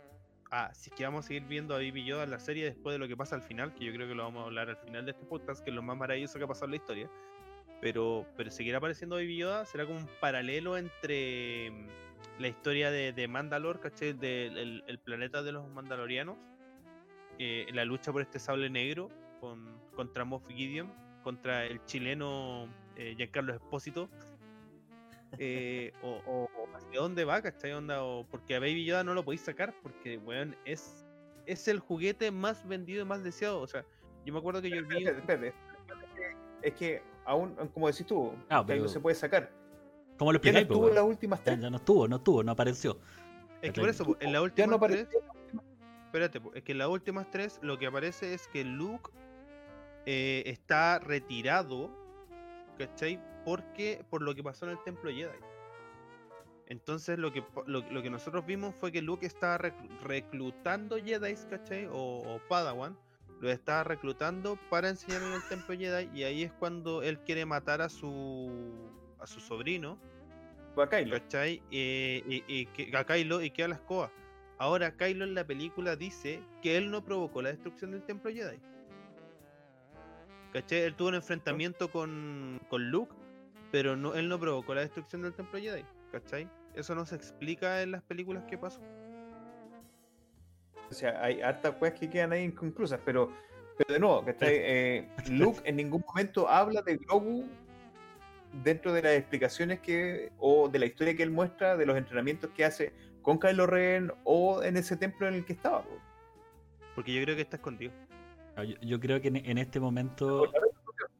a si es que vamos a seguir viendo a Baby Yoda en la serie después de lo que pasa al final, que yo creo que lo vamos a hablar al final de este podcast, que es lo más maravilloso que ha pasado en la historia. Pero, pero seguirá apareciendo Baby Yoda, será como un paralelo entre mm, la historia de, de Mandalore, ¿cachai? Del el, el planeta de los Mandalorianos, eh, la lucha por este sable negro con, contra Moff Gideon, contra el chileno eh, Giancarlo Espósito. Eh, o, hacia dónde va, ¿cachai? Onda, o porque a Baby Yoda no lo podéis sacar porque, weón, es, es el juguete más vendido y más deseado. O sea, yo me acuerdo que yo vi. Es que aún, como decís tú, Ah, que ahí no se puede sacar. ¿Cómo lo Ya no estuvo en las últimas Ya, tres. ya no estuvo, no estuvo, no apareció. Es que por eso, en la Ya última. no apareció. espérate, es que en las últimas tres lo que aparece es que Luke eh, está retirado, ¿cachai? Porque por lo que pasó en el templo Jedi. Entonces lo que, lo, lo que nosotros vimos fue que Luke estaba reclu- reclutando Jedi, ¿cachai? O, o Padawan. Lo estaba reclutando para enseñar en el templo Jedi y ahí es cuando él quiere matar a su a su sobrino, a Kylo. ¿cachai? Eh, y, y a Kylo y queda la escoba. Ahora Kylo en la película dice que él no provocó la destrucción del templo Jedi. ¿Cachai? Él tuvo un enfrentamiento con, con Luke, pero no, él no provocó la destrucción del templo Jedi. ¿Cachai? Eso no se explica en las películas que pasó. O sea, hay hartas cosas que quedan ahí inconclusas, pero, pero de nuevo, ¿cachai? Eh, Luke en ningún momento habla de Grogu dentro de las explicaciones que, o de la historia que él muestra, de los entrenamientos que hace con Kylo Ren o en ese templo en el que estaba. po. Porque yo creo que está escondido. Yo, yo creo que en, en este momento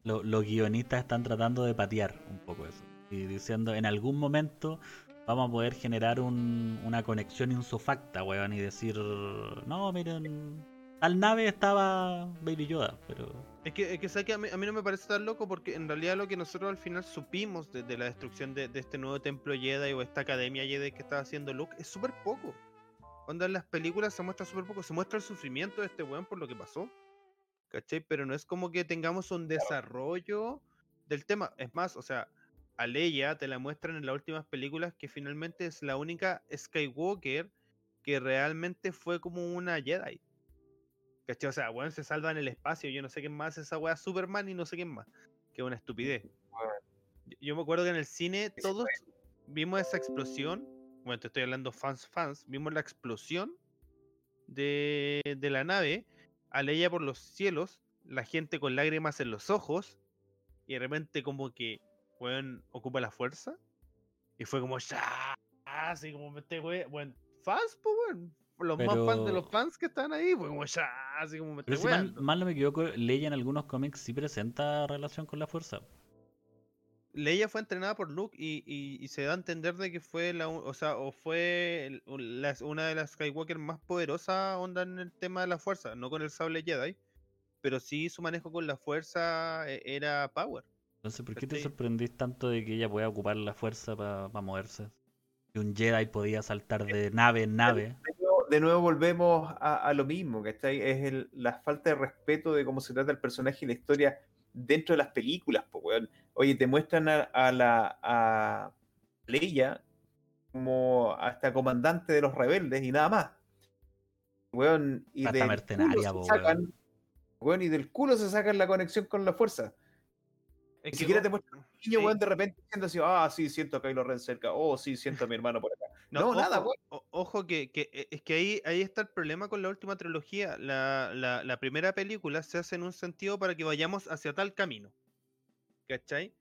lo- los guionistas están tratando de patear un poco eso. Y diciendo, en algún momento vamos a poder generar un- una conexión insofacta, weón, y decir, no, miren, tal nave estaba Baby Yoda, pero... Es que, es que, ¿sabes qué? a, mí, a mí no me parece tan loco porque en realidad lo que nosotros al final supimos de, de la destrucción de, de este nuevo templo Jedi o esta academia Jedi que estaba haciendo Luke es súper poco. Cuando en las películas se muestra súper poco, se muestra el sufrimiento de este weón por lo que pasó. ¿Cachai? Pero no es como que tengamos un desarrollo del tema. Es más, o sea, a Leia te la muestran en las últimas películas que finalmente es la única Skywalker que realmente fue como una Jedi. ¿Cachai? O sea, weón, se salva en el espacio. Yo no sé quién más es esa weá Superman y no sé quién más. Que es una estupidez. Yo- me acuerdo que en el cine todos vimos esa explosión. Bueno, te estoy hablando fans, fans. Vimos la explosión de, de la nave. A Leia por los cielos. La gente con lágrimas en los ojos. Y de repente, como que, weón, ocupa la fuerza. Y fue como, ya. Así como, este weón. Bueno, fans, pues, weón. Los más fans de los fans que están ahí, fue como, ya. Así como, me Pero estoy si mal, weando". mal no me equivoco, Leia en algunos cómics sí presenta relación con la fuerza. Leia fue entrenada por Luke y, y- y se da a entender de que fue la, o sea, o fue una de las Skywalker más poderosas onda en el tema de la fuerza, no con el sable Jedi, pero sí su manejo con la fuerza eh, era power. Entonces, ¿por qué te sorprendís tanto de que ella pueda ocupar la fuerza para moverse? Que un Jedi podía saltar de nave en nave. De nuevo, de nuevo volvemos a, a lo mismo, ¿cachai? Es el- la falta de respeto de cómo se trata el personaje y la historia dentro de las películas, po, weón. Oye, te muestran a, a la a Leia como hasta comandante de los rebeldes y nada más. Weón, y Hasta del mercenaria, culo se po, sacan, weón, y del culo se sacan la conexión con la fuerza. Ni Es que, siquiera o- te muestran niño, sí. weón, de repente diciendo así, ah, sí, siento a Kylo Ren cerca, oh, sí, siento a mi hermano por acá. No, nada, ojo, weón. o- Ojo que, que, eh, es que ahí, ahí está el problema con la última trilogía. La, la, la primera película se hace en un sentido para que vayamos hacia tal camino. ¿Cachai?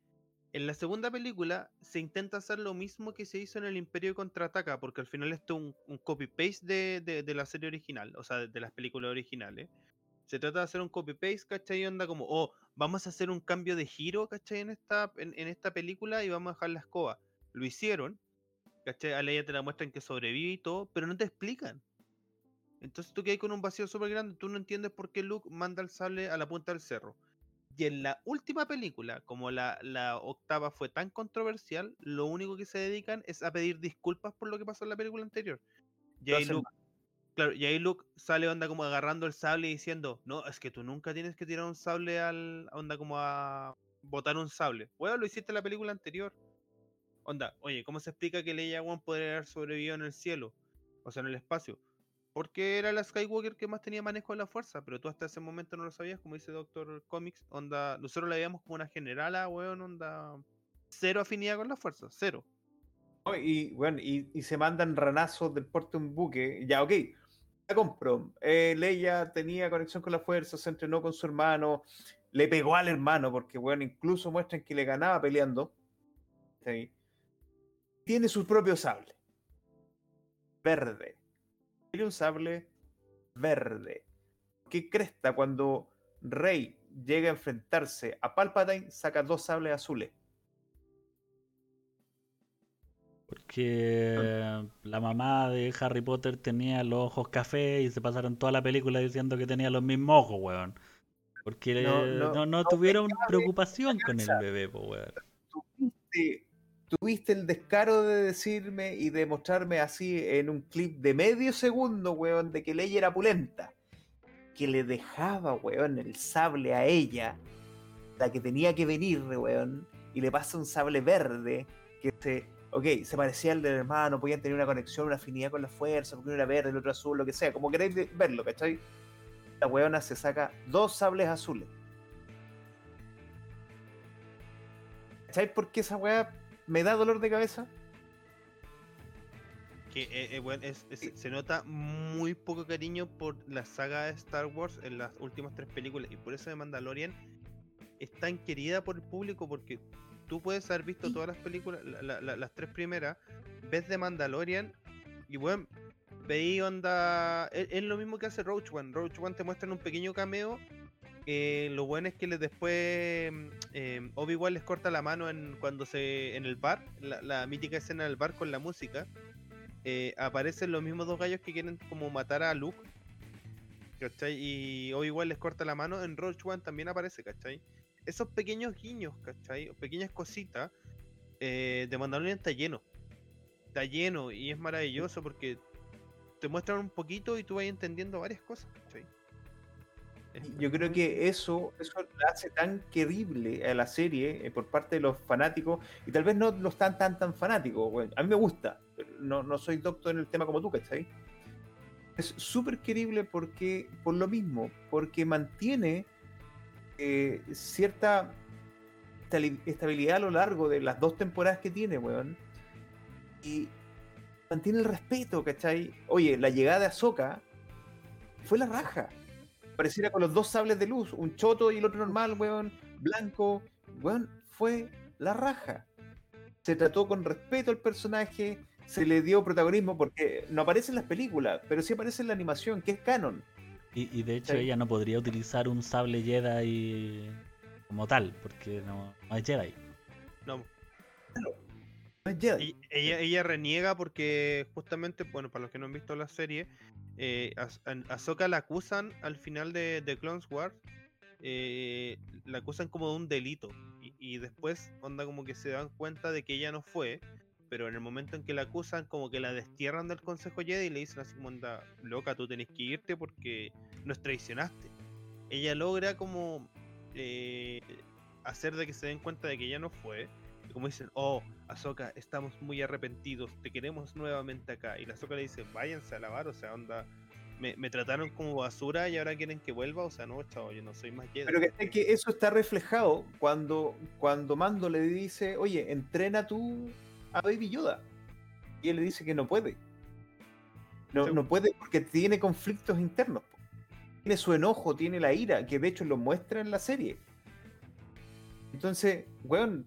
En la segunda película se intenta hacer lo mismo que se hizo en el Imperio Contraataca, porque al final esto es un, un copy-paste de, de- de la serie original, o sea, de, de las películas originales. Se trata de hacer un copy-paste, ¿cachai? Y onda como, oh, vamos a hacer un cambio de giro, ¿cachai? En esta, en, en esta película y vamos a dejar la escoba. Lo hicieron, ¿cachai? A Leia te la muestran que sobrevive y todo, pero no te explican. Entonces tú quedas con un vacío súper grande, tú no entiendes por qué Luke manda el sable a la punta del cerro. Y en la última película, como la, la octava fue tan controversial, lo único que se dedican es a pedir disculpas por lo que pasó en la película anterior. Y Lo ahí hacen Luke, claro, y ahí Luke sale onda como agarrando el sable y diciendo, no, es que tú nunca tienes que tirar un sable al, onda como a botar un sable. Bueno, lo hiciste en la película anterior. Onda, oye, ¿cómo se explica que Leia Wan podría haber sobrevivido en el cielo? O sea, en el espacio. Porque era la Skywalker que más tenía manejo de la fuerza, pero tú hasta ese momento no lo sabías, como dice Doctor Comics, onda, nosotros la veíamos como una generala, weón, onda, cero afinidad con la fuerza, cero. Y, bueno, y, se mandan ranazos del puerto un buque. Ya, ok, la compro. Eh, Leia tenía conexión con la fuerza, se entrenó con su hermano, le pegó al hermano, porque, bueno, incluso muestran que le ganaba peleando. Tiene su propio sable. Verde. Tiene un sable verde. ¿Qué cresta cuando Rey llega a enfrentarse a Palpatine, saca dos sables azules? Porque la mamá de Harry Potter tenía los ojos café y se pasaron toda la película diciendo que tenía los mismos ojos, weón. Porque No, no, no, no no tuvieron preocupación con el bebé, po, weón. tuviste, tuviste el descaro de decirme y de mostrarme así en un clip de medio segundo, weón, de que Leia era pulenta. Que le dejaba, weón, el sable a ella, la que tenía que venir, weón, y le pasa un sable verde que se, ok, se parecía al del hermano, podían tener una conexión, una afinidad con la fuerza, porque uno era verde, el otro azul, lo que sea, como queréis verlo, ¿cachai? La weona se saca dos sables azules. ¿Cachai por qué esa weá me da dolor de cabeza? Que eh, eh, bueno, es- es- se nota muy poco cariño por la saga de Star Wars en las últimas tres películas y por eso de Mandalorian es tan querida por el público porque tú puedes haber visto todas las películas, la- la- la- las tres primeras, ves de Mandalorian y bueno, veí onda, es, es lo mismo que hace Roach One, Roach One te muestran un pequeño cameo, eh, lo bueno es que les después eh, Obi-Wan les corta la mano en cuando se en el bar, la, la mítica escena del bar con la música eh, aparecen los mismos dos gallos que quieren como matar a Luke. ¿Cachai? Y Obi-Wan les corta la mano. En Roach One también aparece, ¿cachai? Esos pequeños guiños, ¿cachai? O pequeñas cositas eh, de Mandalorian está lleno. Está lleno y es maravilloso porque te muestran un poquito y tú vas entendiendo varias cosas, ¿cachai? Yo creo que eso, eso la hace tan querible a la serie eh, por parte de los fanáticos y tal vez no los tan tan tan fanáticos. weón. A mí me gusta, pero no, no soy doctor en el tema como tú, ¿cachai? Es súper querible porque, por lo mismo, porque mantiene eh, cierta estabilidad a lo largo de las dos temporadas que tiene, weón. Y mantiene el respeto, ¿cachai? Oye, la llegada de Ahsoka fue la raja pareciera con los dos sables de luz, un choto y el otro normal, weón, blanco, weón, fue la raja. Se trató con respeto al personaje, se le dio protagonismo porque no aparece en las películas, pero sí aparece en la animación, que es canon. Y, y de hecho Sí. ella no podría utilizar un sable Jedi como tal, porque no, no es Jedi. no, No es Jedi. Y ella, ella reniega porque justamente, bueno, para los que no han visto la serie, eh, a a Ahsoka la acusan al final de, de Clone Wars, eh, la acusan como de un delito. Y, y después, onda como que se dan cuenta de que ella no fue, pero en el momento en que la acusan, como que la destierran del Consejo Jedi y le dicen así como, onda, loca, tú tenés que irte porque nos traicionaste. Ella logra como eh, hacer de que se den cuenta de que ella no fue. Y como dicen, oh, Ahsoka, estamos muy arrepentidos, te queremos nuevamente acá. Y la Ahsoka le dice, váyanse a lavar, o sea, onda, me, me trataron como basura y ahora quieren que vuelva, o sea, no, chavo, yo no soy más Jedi. Pero que, que eso está reflejado cuando, cuando Mando le dice, oye, entrena tú a Baby Yoda. Y él le dice que no puede. No, Sí. no puede porque tiene conflictos internos. Tiene su enojo, tiene la ira, que de hecho lo muestra en la serie. Entonces, weón,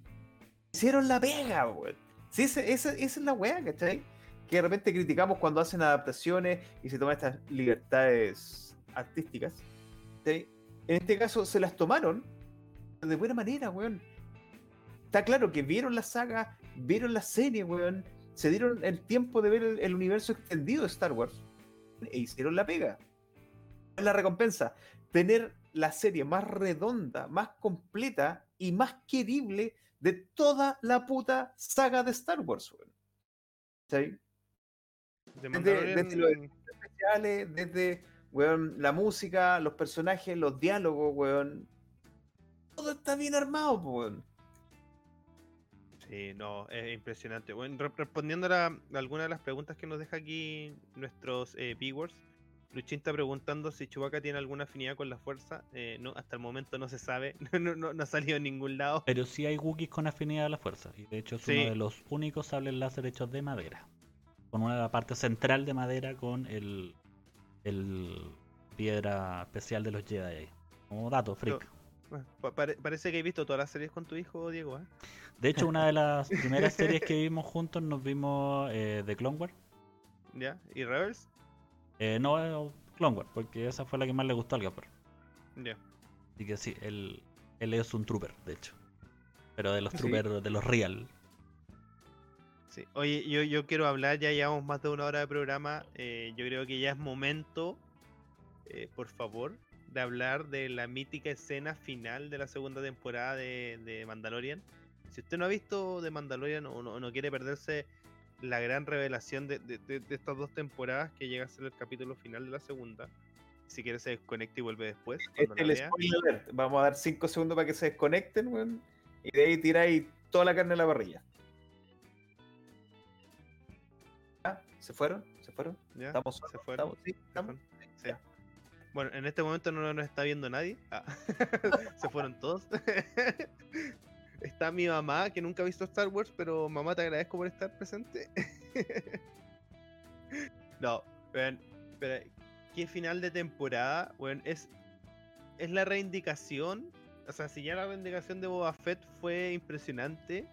hicieron la pega, weón. Sí, esa, esa- esa es la weá, ¿cachai? Que de repente criticamos cuando hacen adaptaciones y se toman estas libertades artísticas. ¿cachai? En este caso se las tomaron de buena manera, weón. Está claro que vieron la saga, vieron la serie, weón. Se dieron el tiempo de ver el, el universo extendido de Star Wars. E hicieron la pega. ¿Cuál es la recompensa? Tener la serie más redonda, más completa y más querible de toda la puta saga de Star Wars. De desde- desde lo- Mandalorian, especiales, desde weón, la música, los personajes, los diálogos, weón. Todo está bien armado, weón. Sí, no, es impresionante. Bueno, re- respondiendo a, la- a algunas de las preguntas que nos deja aquí nuestros eh, viewers, Luchín está preguntando si Chewbacca tiene alguna afinidad con la fuerza. Eh, no, hasta el momento no se sabe, no, no, no ha salido en ningún lado. Pero sí hay Wookiees con afinidad a la fuerza. Y de hecho es Sí. uno de los únicos sables láser hechos de madera. Con una parte central de madera con el, el piedra especial de los Jedi ahí. Como dato, freak. Pare- parece que he visto todas las series con tu hijo, Diego. ¿eh? De hecho, una de las primeras series que vimos juntos nos vimos eh, de Clone Wars. ¿Ya? ¿Y Rebels? Eh, no, eh, Clone Wars, porque esa fue la que más le gustó al Gapper. Ya. Así que sí, él, él es un trooper, de hecho. Pero de los Sí. troopers, de los real. Sí. Oye, yo, yo quiero hablar, ya llevamos más de una hora de programa. eh, yo creo que ya es momento, eh, por favor, de hablar de la mítica escena final de la segunda temporada de, de Mandalorian. Si usted no ha visto de Mandalorian o no, no quiere perderse la gran revelación de, de- de- de estas dos temporadas que llega a ser el capítulo final de la segunda, si quiere se desconecta y vuelve después. Este el spoiler. Vamos a dar 5 segundos para que se desconecten, weón. Y de ahí tiráis toda la carne a la parrilla. Ah, ¿Se fueron? ¿Se fueron? ¿Ya? ¿Estamos Se solos? fueron. ¿Estamos? ¿Sí? Se ¿Estamos? fueron. Sí. Bueno, en este momento no nos está viendo nadie. Ah, Se fueron todos. Está mi mamá, que nunca ha visto Star Wars, pero mamá, te agradezco por estar presente. no, weón, pero qué final de temporada, weón, es, es la reivindicación. O sea, si ya la reivindicación de Boba Fett fue impresionante,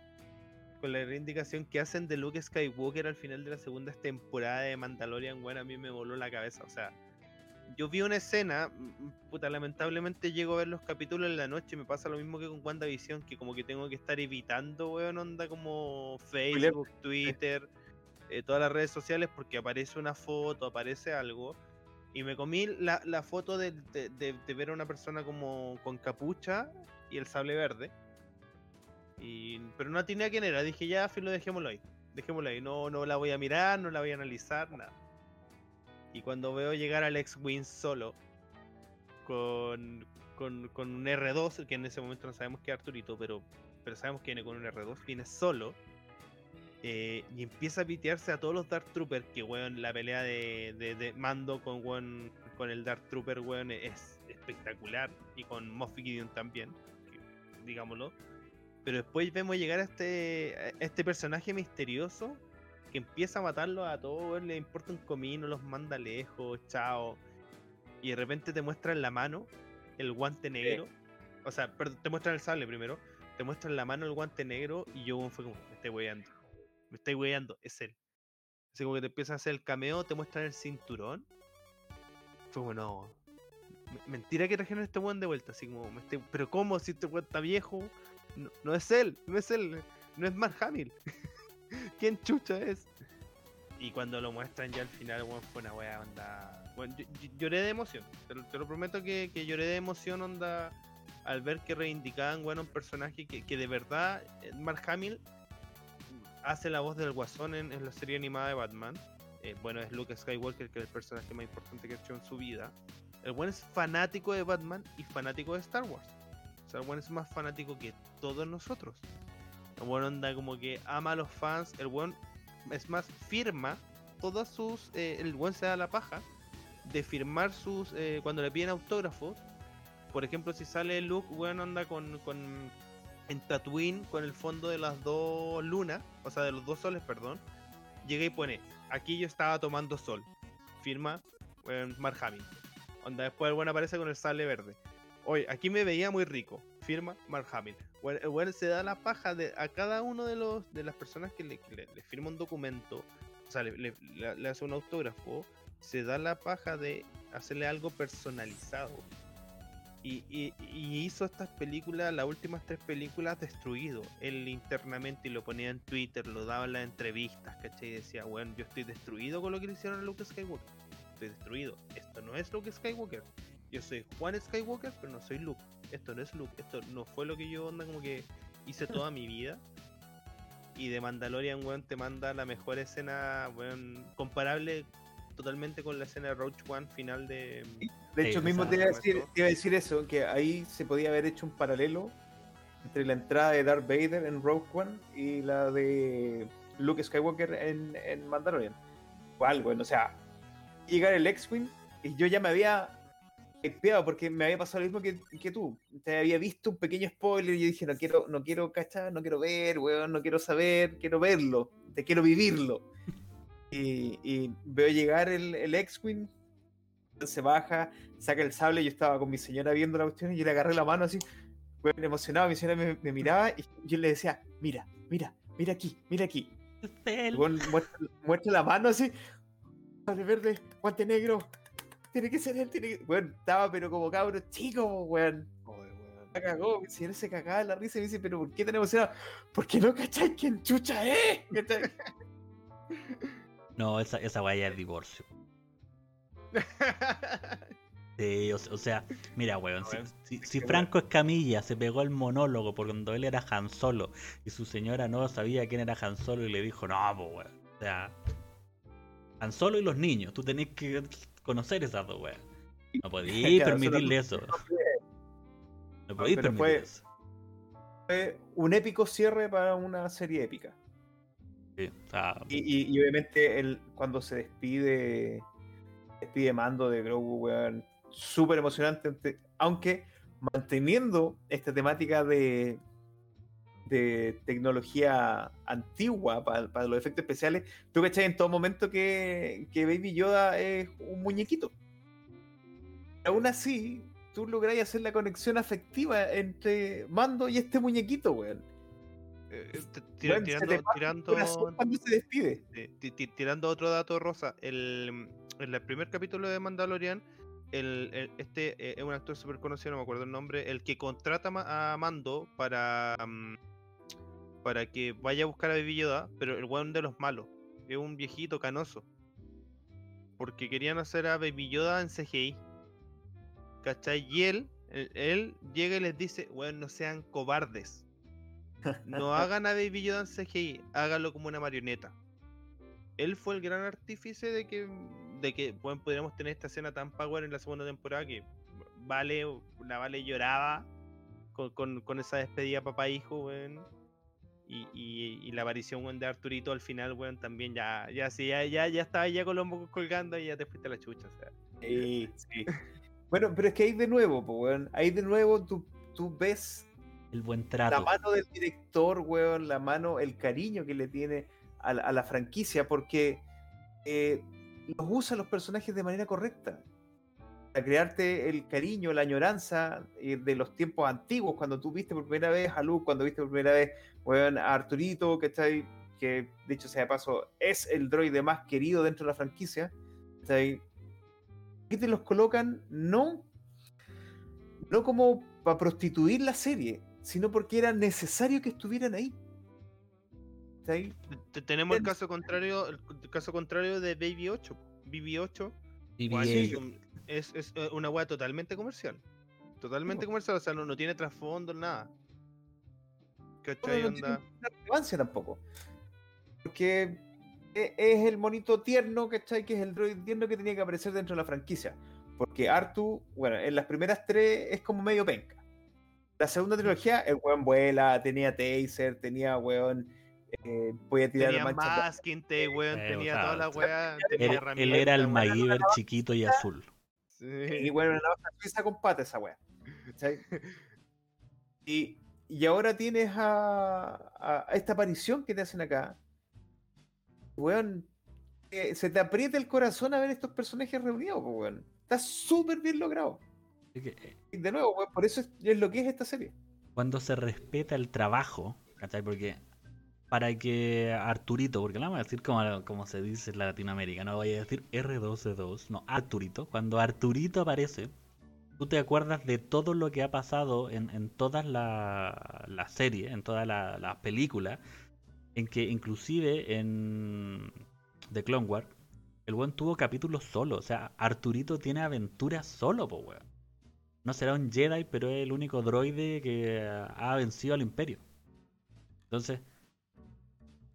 con la reivindicación que hacen de Luke Skywalker al final de la segunda temporada de Mandalorian, bueno, a mí me voló la cabeza. O sea, yo vi una escena, mm, puta, lamentablemente llego a ver los capítulos en la noche, me pasa lo mismo que con WandaVision, que como que tengo que estar evitando, weón, onda como Facebook, Twitter, eh, todas las redes sociales, porque aparece una foto, aparece algo. Y me comí la, la foto de, de- de- de ver a una persona como con capucha y el sable verde. Y, pero no tenía quién era, dije ya, filo, dejémoslo ahí. Dejémoslo ahí, no, no la voy a mirar, no la voy a analizar, nada. Y cuando veo llegar al X-Wing solo, con, con, con un R2, que en ese momento no sabemos que es Arturito, pero, pero sabemos que viene con un R2, viene solo. eh, y empieza a pitearse a todos los Dark Troopers, que weón, la pelea de, de, Mando con, weón, con el Dark Trooper, weón, es espectacular. Y con Moff Gideon también, digámoslo. Pero después vemos llegar a este, a este personaje misterioso que empieza a matarlo a todos, le importa un comino, los manda lejos, chao. Y de repente te muestran la mano, el guante negro. O sea, perdón, te muestran el sable primero. Te muestran la mano, el guante negro. Y yo fue como, me estoy weyando. Me estoy weyando, es él. Así como que te empieza a hacer el cameo, te muestran el cinturón. Fue como, no. me- Mentira que trajeron a este weón de vuelta. Así como, me estoy- pero ¿cómo? Si este weón está viejo. No, no es él, no es él. No es Mark Hamill. ¿Quién chucha es? Y cuando lo muestran ya al final, fue una wea onda. Bueno, yo- lloré de emoción. Te lo, prometo que, que lloré de emoción, onda. Al ver que reivindicaban, un personaje que, que de verdad, eh, Mark Hamill hace la voz del guasón en, en la serie animada de Batman. Eh, bueno, es Luke Skywalker, que es el personaje más importante que ha hecho en su vida. El buen es fanático de Batman y fanático de Star Wars. O sea, el buen es más fanático que todos nosotros. El buen onda como que ama a los fans. El buen es más, firma todas sus. eh, el buen se da la paja de firmar sus. eh, cuando le piden autógrafos. Por ejemplo, si sale Luke, weón, anda con, con. En Tatooine, con el fondo de las dos lunas, o sea, de los dos soles, perdón. Llega y pone: Aquí yo estaba tomando sol. Firma weón, Mark. Onda, después el buen aparece con el sable verde. Oye, aquí me veía muy rico. Firma Mark Hamill. Se da la paja de, a cada uno de los de las personas que le, le- firma un documento, o sea, le hace un autógrafo, se da la paja de hacerle algo personalizado. Y, y- y hizo estas películas, las últimas tres películas, destruido. Él internamente y lo ponía en Twitter, lo daba en las entrevistas, ¿cachai? Y decía, bueno, yo estoy destruido con lo que le hicieron a Luke Skywalker. Estoy destruido. Esto no es Luke Skywalker. Yo soy Juan Skywalker, pero no soy Luke. Esto no es Luke. Esto no fue lo que yo onda como que hice toda mi vida. Y de Mandalorian, weón, te manda la mejor escena, weón, comparable totalmente con la escena de Roach One final de... De Sí, hecho, mismo te iba, a decir, te iba a decir eso, que ahí se podía haber hecho un paralelo entre la entrada de Darth Vader en Rogue One y la de Luke Skywalker en, en Mandalorian. O algo, o sea, llegar el X-Wing y yo ya me había hypeado porque me había pasado lo mismo que, que tú. Te había visto un pequeño spoiler y yo dije, no quiero, no quiero cachar, no quiero ver, weón, no quiero saber, quiero verlo, te quiero vivirlo. Y, y veo llegar el, el X-Wing, se baja, saca el sable, yo estaba con mi señora viendo la cuestión y yo le agarré la mano así, weón, emocionado, mi señora me, me miraba y yo le decía, mira, mira, mira aquí, mira aquí. Es él. El weón muestra, muestra la mano así, sable verde, guante negro, tiene que ser él, tiene que... Weón, estaba pero como cabro chico, weón. la cagó. Mi señora se cagaba de la risa y me dice, pero ¿por qué tan emocionado? Porque no cacháis quién chucha es. ¿Cachai? No, esa, esa weá ya es divorcio. Sí, o, o sea, mira, weón, si, Weón, si- es si que, Franco Escamilla se pegó el monólogo por cuando él era Han Solo y su señora no sabía quién era Han Solo y le dijo, no, pues, weón. O sea, Han Solo y los niños, tú tenés que conocer esas dos, weón. No podías Claro, permitirle solo- eso. No podías pero permitir fue- eso. Fue un épico cierre para una serie épica. Sí, o sea, Y, y- y obviamente el, cuando se despide, despide Mando de Grogu, weón, súper emocionante, ante- aunque manteniendo esta temática de, de tecnología antigua para, para los efectos especiales, tú cachai en todo momento que, que Baby Yoda es un muñequito. Aún así, tú lográs hacer la conexión afectiva entre Mando y este muñequito, weón. Eh, tira- tirando, tirando, se despide. eh, otro dato rosa, el, en el primer capítulo de Mandalorian, el, el- este eh, es un actor súper conocido, no me acuerdo el nombre, el que contrata a Mando para, mm, para que vaya a buscar a Baby Yoda, pero el weón de los malos, es un viejito canoso. Porque querían hacer a Baby Yoda en CGI. ¿Cachai? Y él, él, él llega y les dice, weón, no sean cobardes. No hagan a Baby Yoda en CGI, háganlo como una marioneta. Él fue el gran artífice de que, de que bueno, pudiéramos tener esta escena tan power en la segunda temporada que Vale, la Vale lloraba con, con, con esa despedida papá-hijo, weón. Y, y, y la aparición weón, de Arturito al final, weón, también ya, ya, sí, ya, ya, ya estaba ya con los mocos colgando y ya te fuiste a la chucha, o sea. Sí, sí. Bueno, pero es que ahí de nuevo, po, weón. Ahí de nuevo tú, tú ves el buen la trato. mano del director, weón, la mano, el cariño que le tiene a la, a la franquicia, porque eh, los usa los personajes de manera correcta. Para crearte el cariño, la añoranza eh, de los tiempos antiguos, cuando tú viste por primera vez a Luke, cuando viste por primera vez weón, a Arturito, ¿cachai? que dicho sea de paso, es el droide más querido dentro de la franquicia. ¿cachai? Aquí te los colocan no, no como para prostituir la serie, sino porque era necesario que estuvieran ahí. ¿Cachai? Te- Tenemos el caso contrario, el caso contrario de Baby 8. Baby 8 Y Weón, bien, es, es, eh, una weá totalmente comercial. Totalmente comercial, o sea, no, no tiene trasfondo, nada. ¿Cachai? no tiene Onda? ninguna relevancia tampoco. Porque e- es el monito tierno, ¿cachai? Que es el droid tierno que tenía que aparecer dentro de la franquicia. Porque Artu, bueno, en las primeras tres es como medio penca. La segunda trilogía, el weón vuela, tenía taser, tenía weón, eh, podía tirar Tenía manchas de- masking tape, weón, Eh, tenía o sea, toda la weá. él, era el. MacGyver chiquito y azul. Sí. Y bueno, una navaja suiza con pata esa weá. ¿cachai? Y, y ahora tienes a, a- a esta aparición que te hacen acá. Weón, eh, se te aprieta el corazón a ver estos personajes reunidos, po, weón. Está súper bien logrado. Que, eh, Y de nuevo, weón, por eso es, es lo que es esta serie. cuando se respeta el trabajo, ¿cachai? Porque para que Arturito, porque lo vamos a decir como, como se dice en Latinoamérica, no voy a decir R2D2, no, Arturito. Cuando Arturito aparece, tú te acuerdas de todo lo que ha pasado en, en todas las la series, en todas las las películas, en que inclusive en The Clone Wars, el buen tuvo capítulos solo, o sea, Arturito tiene aventuras solo, po weón. No será un Jedi, pero es el único droide que ha vencido al Imperio. Entonces,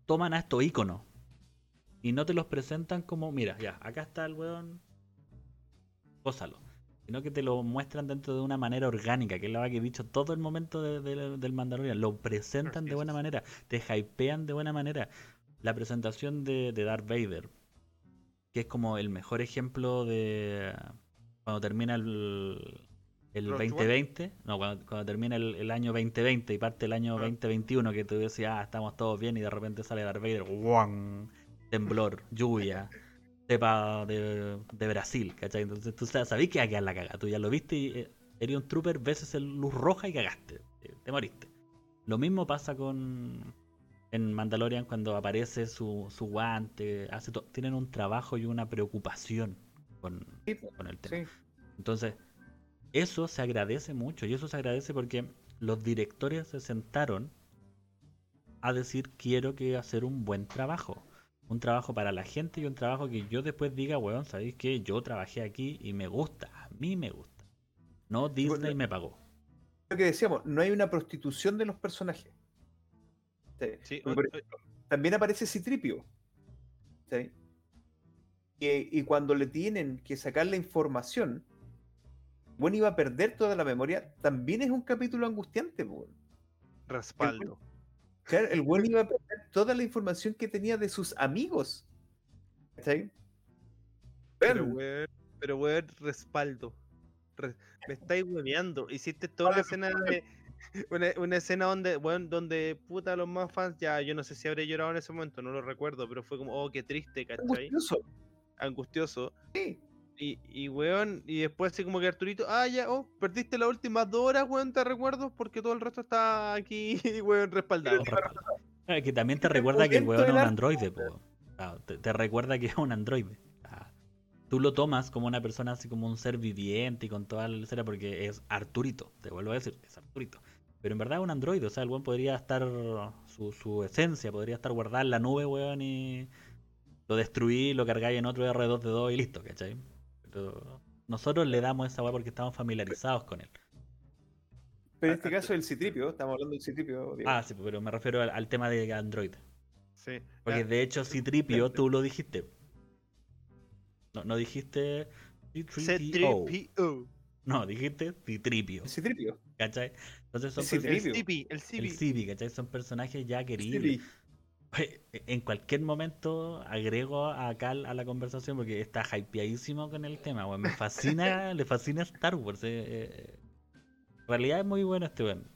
toman a estos íconos y no te los presentan como, mira, ya, acá está el weón, gózalo. Sino que te lo muestran dentro de una manera orgánica, que es la que he dicho todo el momento de- de- del Mandalorian. Lo presentan de buena manera, te hypean de buena manera. La presentación de, de Darth Vader, que es como el mejor ejemplo de cuando termina el, el Rogue One. 2020, no, cuando, cuando termina el, el año 2020 y parte el año Ah. 2021, que tú decías, ah, estamos todos bien, y de repente sale Darth Vader, ¡guau! temblor, lluvia, cepa de, de Brasil, ¿cachai? Entonces tú sabes, sabés que va a quedar la caga, tú ya lo viste y eh, eres un trooper, ves esa luz roja y cagaste, te moriste. Lo mismo pasa con en Mandalorian cuando aparece su, su guante, hace tienen un trabajo y una preocupación con, con el tema. sí. Entonces, eso se agradece mucho y eso se agradece porque los directores se sentaron a decir quiero que hacer un buen trabajo. Un trabajo para la gente y un trabajo que yo después diga, weón, ¿sabéis que Yo trabajé aquí y me gusta, a mí me gusta. No Disney me pagó. Lo que decíamos, no hay una prostitución de los personajes. Sí. también aparece Citripio. ¿sí? Y, cuando le tienen que sacar la información, bueno, iba a perder toda la memoria, también es un capítulo angustiante. Respaldo. Claro, el buen iba a perder toda la información que tenía de sus amigos. ¿Sí? Pero, weón, pero weón, respaldo. me estáis hueveando. Hiciste toda la escena de. Una, escena donde, bueno, donde puta los más fans, ya yo no sé si habré llorado en ese momento, no lo recuerdo, pero fue como, oh, qué triste, ¿cachai? Angustioso. Angustioso. Sí. Y, y, weón, y después así como que Arturito, ah, ya, oh, perdiste las últimas dos horas, weón, te recuerdo, porque todo el resto está aquí, weón, respaldado. que también te recuerda que el weón es un androide, te, recuerda que es un androide. tú lo tomas como una persona así como un ser viviente y con toda la escena porque es Arturito, te vuelvo a decir, es Arturito. Pero en verdad es un androide, o sea, el weón podría estar, su, su esencia podría estar guardada en la nube, weón, y lo destruí, lo cargáis en otro R2D2 y listo, ¿cachai? Nosotros le damos esa weá porque estamos familiarizados con él. Pero en este caso el Citripio, estamos hablando del Citripio. Ah, sí, pero me refiero al, tema de Android. Sí. Porque de hecho Citripio tú lo dijiste. No, no dijiste C3PO. No, dijiste Citripio. Citripio. ¿Cachai? Entonces son el Cibi, el Cibi. ¿cachai? Son personajes ya queridos. En cualquier momento agrego a Cal a la conversación porque está hypeadísimo con el tema, Me fascina, le fascina Star Wars. Eh, eh. En realidad es muy bueno este weón.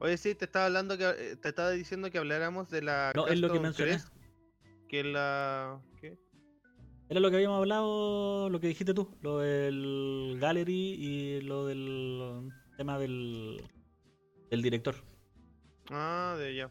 Oye, sí, te estaba hablando que eh, te estaba diciendo que habláramos de la. No, es lo que mencioné. que la. ¿Qué? Era lo que habíamos hablado, lo que dijiste tú, lo del gallery y lo del tema del, del director. Ah, de ya.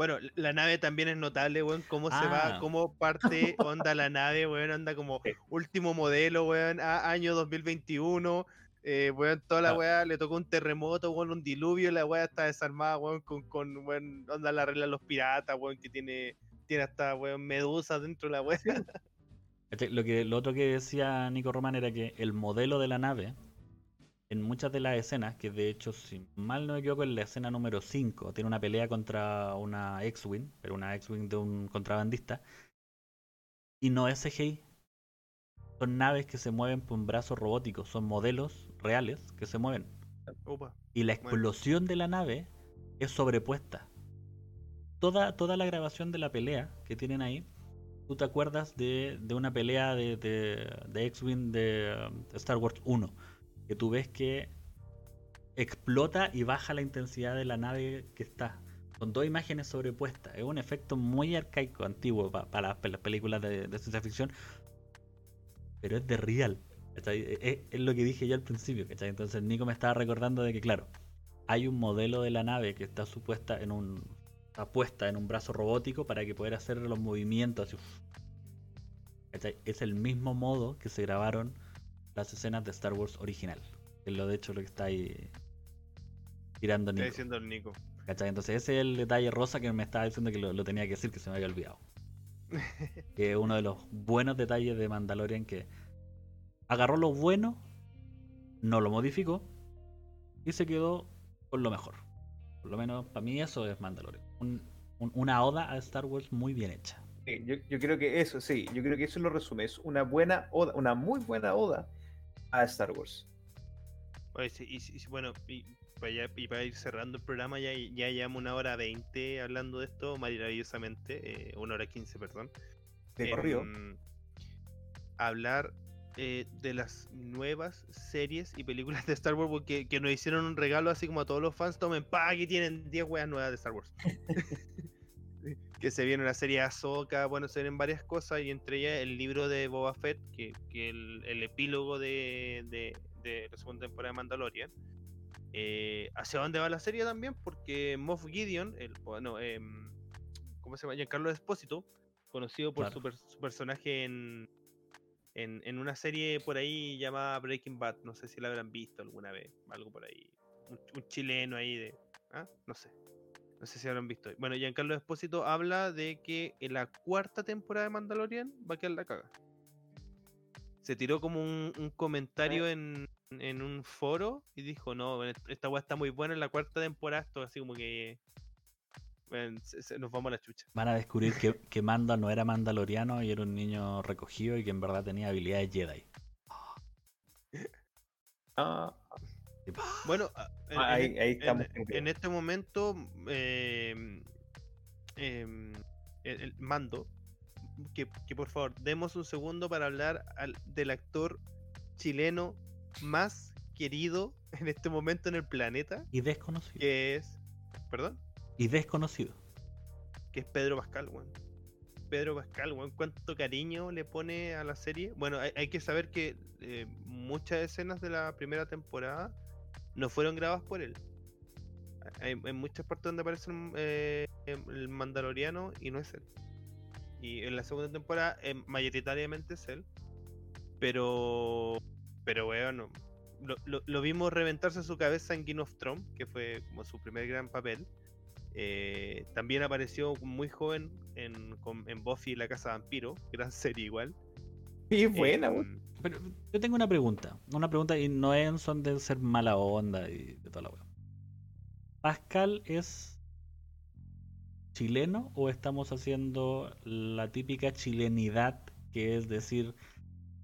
Bueno, la nave también es notable, weón, cómo se va, ah. cómo parte, onda la nave, weón, anda como último modelo, weón, a año 2021, eh, weón, toda la weá le tocó un terremoto, weón, un diluvio, la weá está desarmada, weón, con, con weón, onda la regla de los piratas, weón, que tiene, tiene hasta, weón, medusas dentro de la weá. Lo, que, lo otro que decía Nico Román era que el modelo de la nave en muchas de las escenas, que de hecho, si mal no me equivoco, en la escena número 5 tiene una pelea contra una X-Wing, pero una X-Wing de un contrabandista, y no es CGI. Son naves que se mueven por un brazo robótico, son modelos reales que se mueven. Y la explosión de la nave es sobrepuesta. Toda, toda la grabación de la pelea que tienen ahí, tú te acuerdas de, una pelea de, de X-Wing de um, Star Wars 1 que tú ves que explota y baja la intensidad de la nave que está. Con dos imágenes sobrepuestas. Es un efecto muy arcaico, antiguo para, las películas de, ciencia ficción. Pero es de real. Es, lo que dije yo al principio. Entonces Nico me estaba recordando de que, claro, hay un modelo de la nave que está supuesta en un. Está puesta en un brazo robótico para que pueda hacer los movimientos. Es el mismo modo que se grabaron las escenas de Star Wars original. Es lo de hecho lo que está ahí tirando Nico. Está diciendo el Nico. Entonces ese es el detalle rosa que me estaba diciendo que lo, tenía que decir, que se me había olvidado. que es uno de los buenos detalles de Mandalorian que agarró lo bueno, no lo modificó y se quedó con lo mejor. Por lo menos para mí eso es Mandalorian. una oda a Star Wars muy bien hecha. yo, yo, creo que eso, sí, yo creo que eso lo resume. Es una buena oda, una muy buena oda a Star Wars. y, bueno, y para, ir cerrando el programa, ya, ya llevamos una hora veinte hablando de esto maravillosamente, eh, una hora quince, perdón. De corrido. Em, hablar eh, de las nuevas series y películas de Star Wars porque que nos hicieron un regalo así como a todos los fans, tomen pa, aquí tienen 10 weas nuevas de Star Wars. que se viene una serie Ahsoka, bueno, se vienen varias cosas y entre ellas el libro de Boba Fett, que, que el, el, epílogo de, de, de, la segunda temporada de Mandalorian. Eh, ¿Hacia dónde va la serie también? Porque Moff Gideon, el, bueno, eh, ¿cómo se llama? Giancarlo Espósito, conocido por su, su, personaje en, en, en una serie por ahí llamada Breaking Bad. No sé si la habrán visto alguna vez. Algo por ahí. Un, un chileno ahí de. ¿ah? No sé. No sé si habrán visto. Bueno, Giancarlo Espósito habla de que en la cuarta temporada de Mandalorian va a quedar la caga. Se tiró como un, un comentario en, en un foro y dijo, no, est- esta weá está muy buena en la cuarta temporada, esto así como que bueno, se- se- nos vamos a la chucha. Van a descubrir que, que Manda no era mandaloriano y era un niño recogido y que en verdad tenía habilidades Jedi. Ah, Bueno, en, Ah, ahí- en- ahí en- estamos en, este momento, em, em, el, el mando, que, que por favor, demos un segundo para hablar al- del actor chileno más querido en este momento en el planeta, y desconocido. que es, perdón, Y desconocido. que es Pedro Pascal, weón. Pedro Pascal, weón, cuánto cariño le pone a la serie. Bueno, hay, hay que saber que eh, muchas escenas de la primera temporada no fueron grabadas por él. Hay, hay muchas partes donde aparece el, eh, el Mandaloriano y no es él. Y en la segunda temporada, eh, mayoritariamente es él. Pero, pero bueno, lo, lo- lo vimos reventarse su cabeza en Game of Thrones, que fue como su primer gran papel. Eh, también apareció muy joven en, con- en Buffy y la Casa Vampiro, gran serie igual. y es buena. Pero yo tengo una pregunta. Una pregunta y no es en son de ser mala onda y de toda la wea. ¿Pascal es chileno o estamos haciendo la típica chilenidad que es decir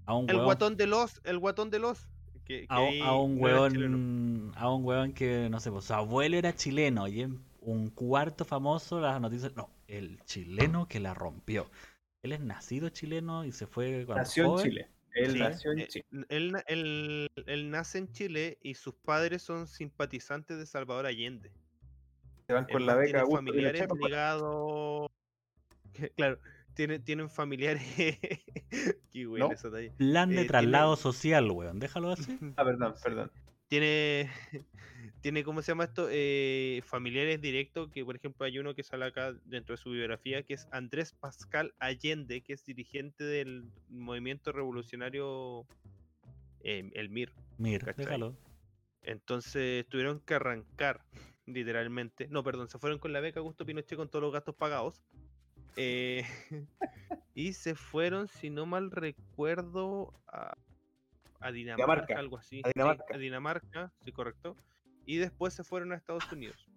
a un el hueón- guatón de los, el guatón de los. Que, que a, a un hueón a un hueón que no sé, pues, su abuelo era chileno y en un cuarto famoso las noticias, no, el chileno que la rompió. Él es nacido chileno y se fue cuando Nació en. Chile. Él Sí, nació en eh, Chile. Él, na- él- él nace en Chile y sus padres son simpatizantes de Salvador Allende. Se van con la más, beca tienen Augusto familiares ligados. Claro, tienen, tienen familiares. Qué bueno ¿No? eso de ahí. Plan de Eh, tiene- traslado social, weón. Déjalo así. Ah, perdón, perdón. Tiene, tiene, ¿cómo se llama esto? Eh, familiares directos, que por ejemplo hay uno que sale acá dentro de su biografía, que es Andrés Pascal Allende, que es dirigente del movimiento revolucionario eh, El MIR. ¿Cachai? déjalo. Entonces tuvieron que arrancar, literalmente. No, perdón, se fueron con la beca Augusto Pinochet con todos los gastos pagados. Eh, y se fueron, si no mal recuerdo, a, a Dinamarca, Dinamarca, algo así. a sí, Dinamarca. a Dinamarca, sí, correcto. Y después se fueron a Estados Unidos.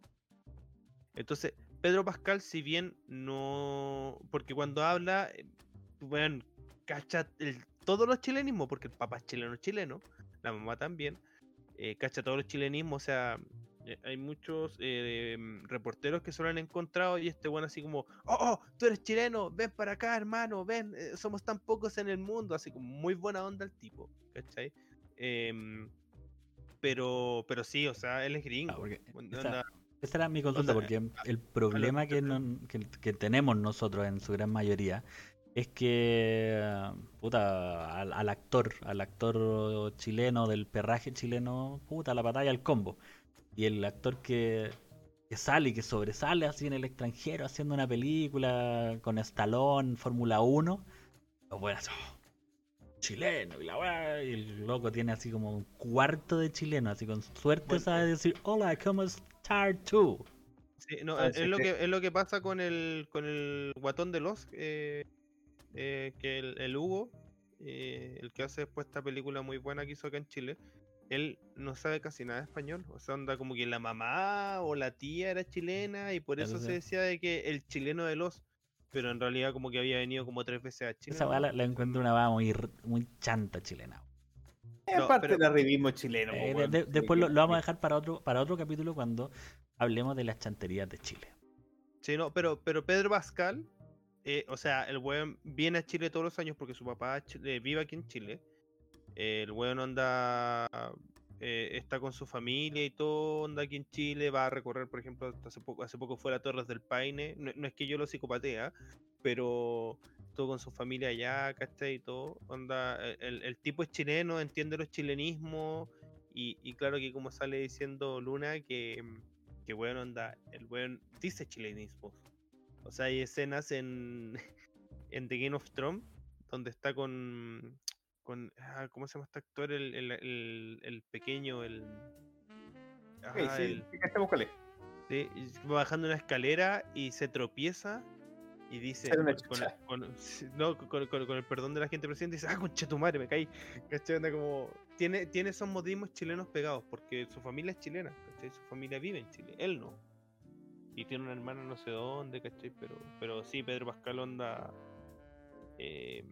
Entonces, Pedro Pascal, si bien no. Porque cuando habla, eh, bueno, cacha el- todos los chilenismos, porque el papá es chileno, chileno, la mamá también, eh, cacha todos los chilenismos, o sea, eh, hay muchos eh, mm, reporteros que se lo han encontrado y este bueno así como, oh, oh, tú eres chileno, ven para acá, hermano, ven, eh, somos tan pocos en el mundo, así como muy buena onda el tipo, ¿cachai? Em, pero, pero sí, o sea, él es gringo. Ah, porque onda- esa- Esa era mi consulta, porque el problema que, no- que, que tenemos nosotros en su gran mayoría es que, eh, puta, al, al actor, al actor chileno del perraje chileno, puta, la batalla al combo. Y el actor que, que sale y que sobresale así en el extranjero haciendo una película con Stallone, Fórmula 1, pues bueno, así, oh, chileno y la weá, y el loco tiene así como un cuarto de chileno, así con suerte Bueno, sabe eh. decir, hola, ¿cómo estás tú? Sí, no, Ah, es, sí, es lo sí. que, es lo que pasa con el, con el guatón de los, eh, eh, que el, el Hugo, eh, el que hace después esta película muy buena que hizo acá en Chile, él no sabe casi nada de español, o sea, anda como que la mamá o la tía era chilena y por Eso eso se decía de que el chileno de los, pero en realidad como que había venido como tres veces a Chile. Esa weá la, la encuentro una weá muy, r- muy chanta chilena. Es No, parte del arribismo chileno. Eh, po, de- weón. de- Sí, después lo, lo vamos a dejar para otro, para otro capítulo cuando hablemos de las chanterías de Chile. Sí, no, pero, pero Pedro Pascal, eh, o sea, el weón viene a Chile todos los años porque su papá eh, vive aquí en Chile. Eh, el weón anda, eh, está con su familia y todo, anda aquí en Chile, va a recorrer, por ejemplo, hace poco, hace poco fue a Torres del Paine. No, no es que yo lo psicopatea, pero todo con su familia allá, ¿cachai? Y todo, onda, eh, el, el tipo es chileno, entiende los chilenismos. Y, y claro que como sale diciendo Luna, que, que weón onda, el weón dice chilenismos. O sea, hay escenas en, en The Game of Thrones donde está con, con ah, ¿cómo se llama este actor? El, el, el, el pequeño, el. Ajá, sí, el- sí, va bajando una escalera y se tropieza y dice, con, no, con, el perdón de la gente presente, dice, ah, concha tu madre, me caí. ¿Cachai? Anda como, tiene, tiene esos modismos chilenos pegados, porque su familia es chilena, ¿cachai? Su familia vive en Chile, él no. Y tiene una hermana no sé dónde, ¿cachai? Pero, pero sí, Pedro Pascal onda... eh,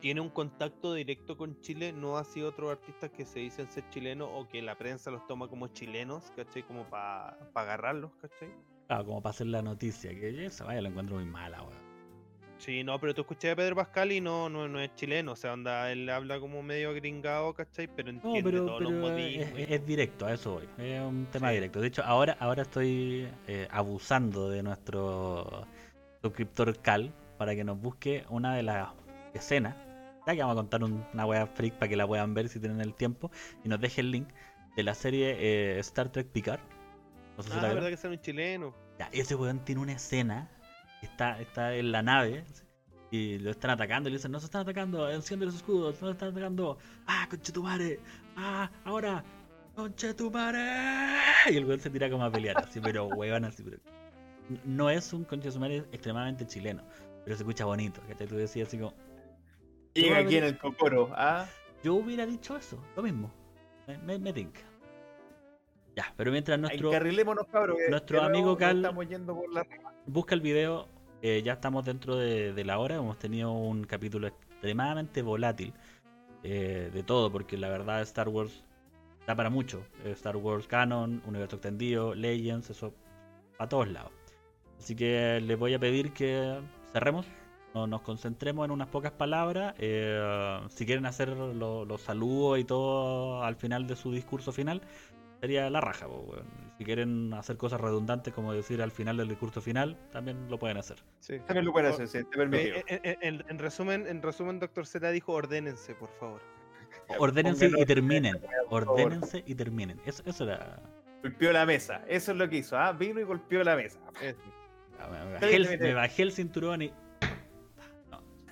tiene un contacto directo con Chile, no así otros artistas que se dicen ser chilenos o que la prensa los toma como chilenos, ¿cachai? Como para agarrarlos, ¿cachai? Claro, como para hacer la noticia, que esa vaya la encuentro muy mala, weón. Sí, no, pero tú escuché a Pedro Pascal y no, no, no es chileno, o sea, onda, él habla como medio gringado, ¿cachai? Pero No, entiende pero, todos los pero es, modismos. y- es- es directo, a eso voy. Es un tema Sí. directo. De hecho, ahora, ahora estoy eh, abusando de nuestro suscriptor Cal para que nos busque una de las escenas. Ya que vamos a contar un- una wea freak para que la puedan ver si tienen el tiempo. Y nos deje el link de la serie eh, Star Trek Picard. No sé si Ah, la verdad que son un chileno. Ya, ese weón tiene una escena. Está, está en la nave. Y lo están atacando. Y le dicen: No se están atacando. Enciende los escudos. No se están atacando. Ah, conchetumare. Ah, ahora. Conchetumare. Y el weón se tira como a pelear. Así, pero weón, así. Pero... No es un conchetumare extremadamente chileno. Pero se escucha bonito. Que tú decías así como. Llega aquí en el Cocoro. ¿ah? Yo hubiera dicho eso. Lo mismo. Me, me, me tinca. Ya, pero mientras nuestro. Cabrón. que- nuestro amigo Cal- Estamos yendo por la. busca el video. eh, ya estamos dentro de, de la hora. Hemos tenido un capítulo extremadamente volátil eh, de todo, porque la verdad Star Wars da para mucho. Eh, Star Wars Canon, Universo Extendido, Legends, eso a todos lados. Así que les voy a pedir que cerremos, no- nos concentremos en unas pocas palabras. eh, si quieren hacer lo- los saludos y todo al final de su discurso final, sería la raja. weón. Si quieren hacer cosas redundantes, como decir al final del discurso final, también lo pueden hacer. Sí. También lo pueden hacer, sí, te permitido. Eh, eh, eh, en, en resumen, en resumen, Doctor Z dijo ordénense, por favor. Ordénense y terminen. Ordénense y terminen. Eso, eso era. Golpeó la mesa. Eso es lo que hizo. ¿ah? Vino y golpeó la mesa. Ah, Me bajé, el, me bajé el cinturón y.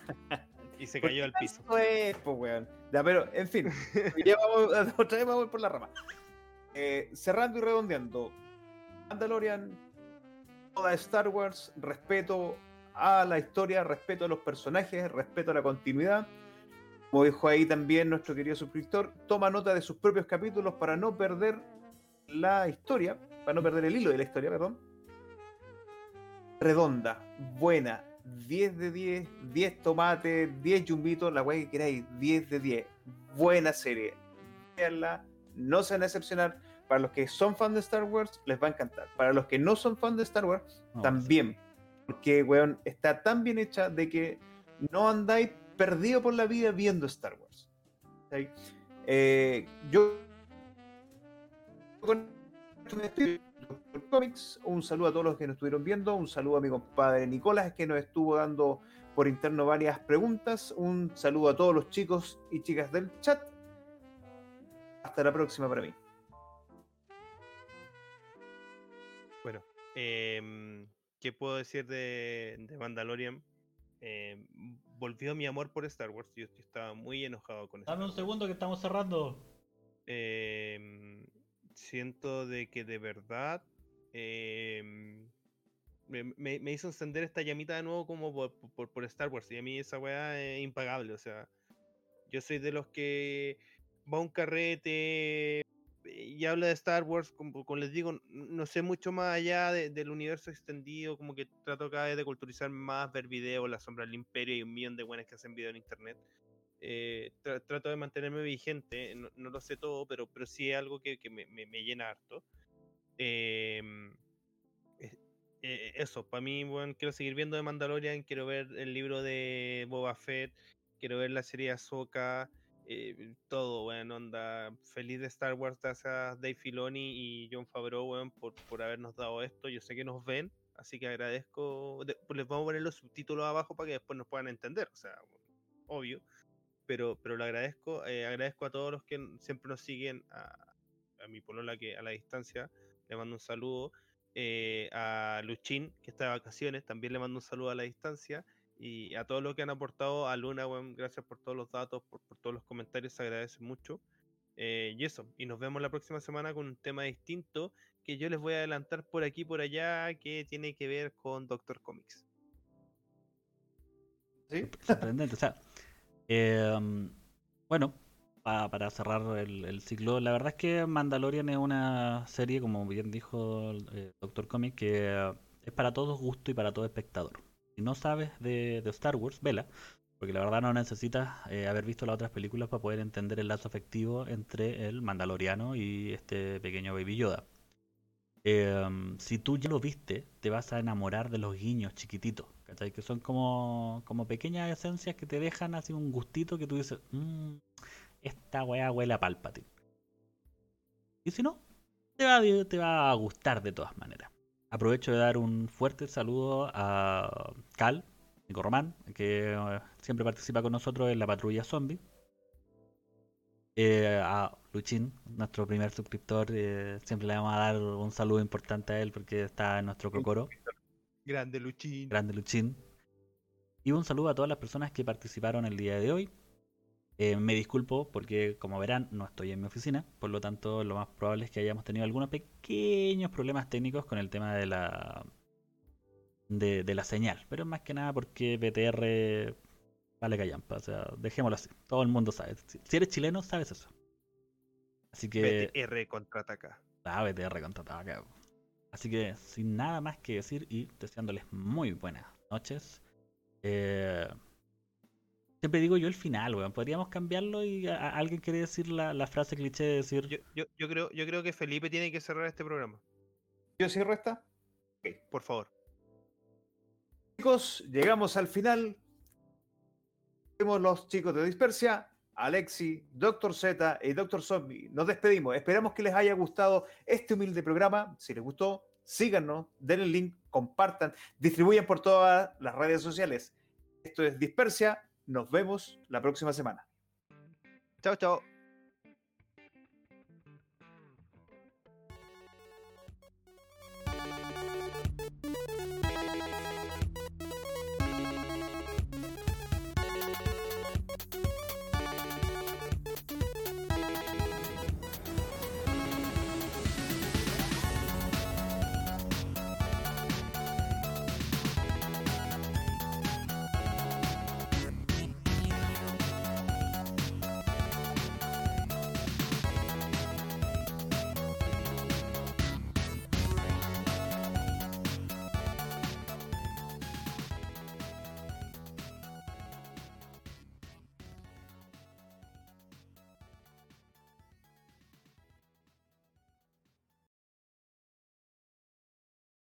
Y se ¿Por cayó al piso. tanto es, po, weón? Ya, pero, en fin. ya vamos, otra vez vamos por la rama. Eh, cerrando y redondeando. Mandalorian, toda Star Wars, respeto a la historia, respeto a los personajes, respeto a la continuidad. Como dijo ahí también nuestro querido suscriptor, toma nota de sus propios capítulos para no perder la historia, para no perder el hilo de la historia, perdón. Redonda, buena, 10 de 10, 10 tomates, 10 yumbitos, la weá que queráis, 10 de 10. Buena serie. Veanla, no se van a decepcionar. Para los que son fans de Star Wars, les va a encantar. Para los que no son fans de Star Wars, no, también. Porque, weón, está tan bien hecha de que no andáis perdido por la vida viendo Star Wars. ¿Sí? Eh, yo con Comics, un saludo a todos los que nos estuvieron viendo, un saludo a mi compadre Nicolás que nos estuvo dando por interno varias preguntas, un saludo a todos los chicos y chicas del chat. Hasta la próxima para mí. Bueno, em, ¿qué puedo decir de, de Mandalorian? Em, volvió mi amor por Star Wars. Yo, yo estaba muy enojado con Dame un segundo que estamos cerrando. Em, siento de que de verdad em, me, me- hizo encender esta llamita de nuevo como por, por- Star Wars. Y a mí esa weá es impagable. O sea, yo soy de los que va a un carrete y habla de Star Wars, como, les digo, no sé mucho más allá de- del universo extendido, como que trato cada vez de culturizarme más, ver videos, La Sombra del Imperio y un millón de buenas que hacen video en internet. Eh, tra- trato de mantenerme vigente, no, no lo sé todo, pero, pero sí es algo que, que me, me- me llena harto. Eh, eh, eso, para mí, bueno, quiero seguir viendo de Mandalorian, quiero ver el libro de Boba Fett, quiero ver la serie Ahsoka, eh, todo, bueno, onda, feliz de Star Wars, gracias Dave Filoni y John Favreau, weón, por, por habernos dado esto, yo sé que nos ven, así que agradezco, de- pues les vamos a poner los subtítulos abajo para que después nos puedan entender, o sea, obvio, pero, pero lo agradezco, eh, agradezco a todos los que siempre nos siguen, a, a mi polola que a la distancia, le mando un saludo, eh, a Luchín, que está de vacaciones, también le mando un saludo a la distancia, Y a todos los que han aportado a Luna, weón, gracias por todos los datos, por, por todos los comentarios, se agradece mucho. Eh, y eso, y nos vemos la próxima semana con un tema distinto que yo les voy a adelantar por aquí por allá que tiene que ver con Doctor Comics. ¿Sí? Sorprendente. O sea, em, bueno, pa- para cerrar el, ciclo, la verdad es que Mandalorian es una serie, como bien dijo el Doctor Comic, que eh, es para todos gusto y para todo espectador. Si no sabes de, de Star Wars, vela, porque la verdad no necesitas eh, haber visto las otras películas para poder entender el lazo afectivo entre el Mandaloriano y este pequeño Baby Yoda. Em, si tú ya lo viste, te vas a enamorar de los guiños chiquititos, ¿cachai? Que son como, como pequeñas esencias que te dejan así un gustito que tú dices, "Mm, esta weá huele a Palpatine. Y si no, te va, te va a gustar de todas maneras. Aprovecho de dar un fuerte saludo a Cal, Nico Román, que eh, siempre participa con nosotros en la patrulla zombie. Eh, a Luchín, nuestro primer suscriptor, eh, siempre le vamos a dar un saludo importante a él porque está en nuestro cocoro. Grande Luchín. Grande Luchín. Y un saludo a todas las personas que participaron el día de hoy. Eh, me disculpo porque, como verán, no estoy en mi oficina. Por lo tanto, lo más probable es que hayamos tenido algunos pequeños problemas técnicos con el tema de la de, de la señal. Pero más que nada porque BTR vale callampa. O sea, dejémoslo así. Todo el mundo sabe. Si, eres chileno, sabes eso. Así que... BTR contraataca. La BTR contratada acá. Así que sin nada más que decir y deseándoles muy buenas noches. Eh, siempre digo yo el final, weón. Podríamos cambiarlo y a- a- alguien quiere decir la, la frase cliché de decir. Yo, yo, yo creo, yo creo que Felipe tiene que cerrar este programa. ¿Yo cierro esta? Por favor. Chicos, llegamos al final. Vemos los chicos de Dispersia, Alexi, Doctor Z y Doctor Zombie. Nos despedimos. Esperamos que les haya gustado este humilde programa. Si les gustó, síganos, denle el link, compartan, distribuyan por todas las redes sociales. Esto es Dispersia. Nos vemos la próxima semana. Chao, chao.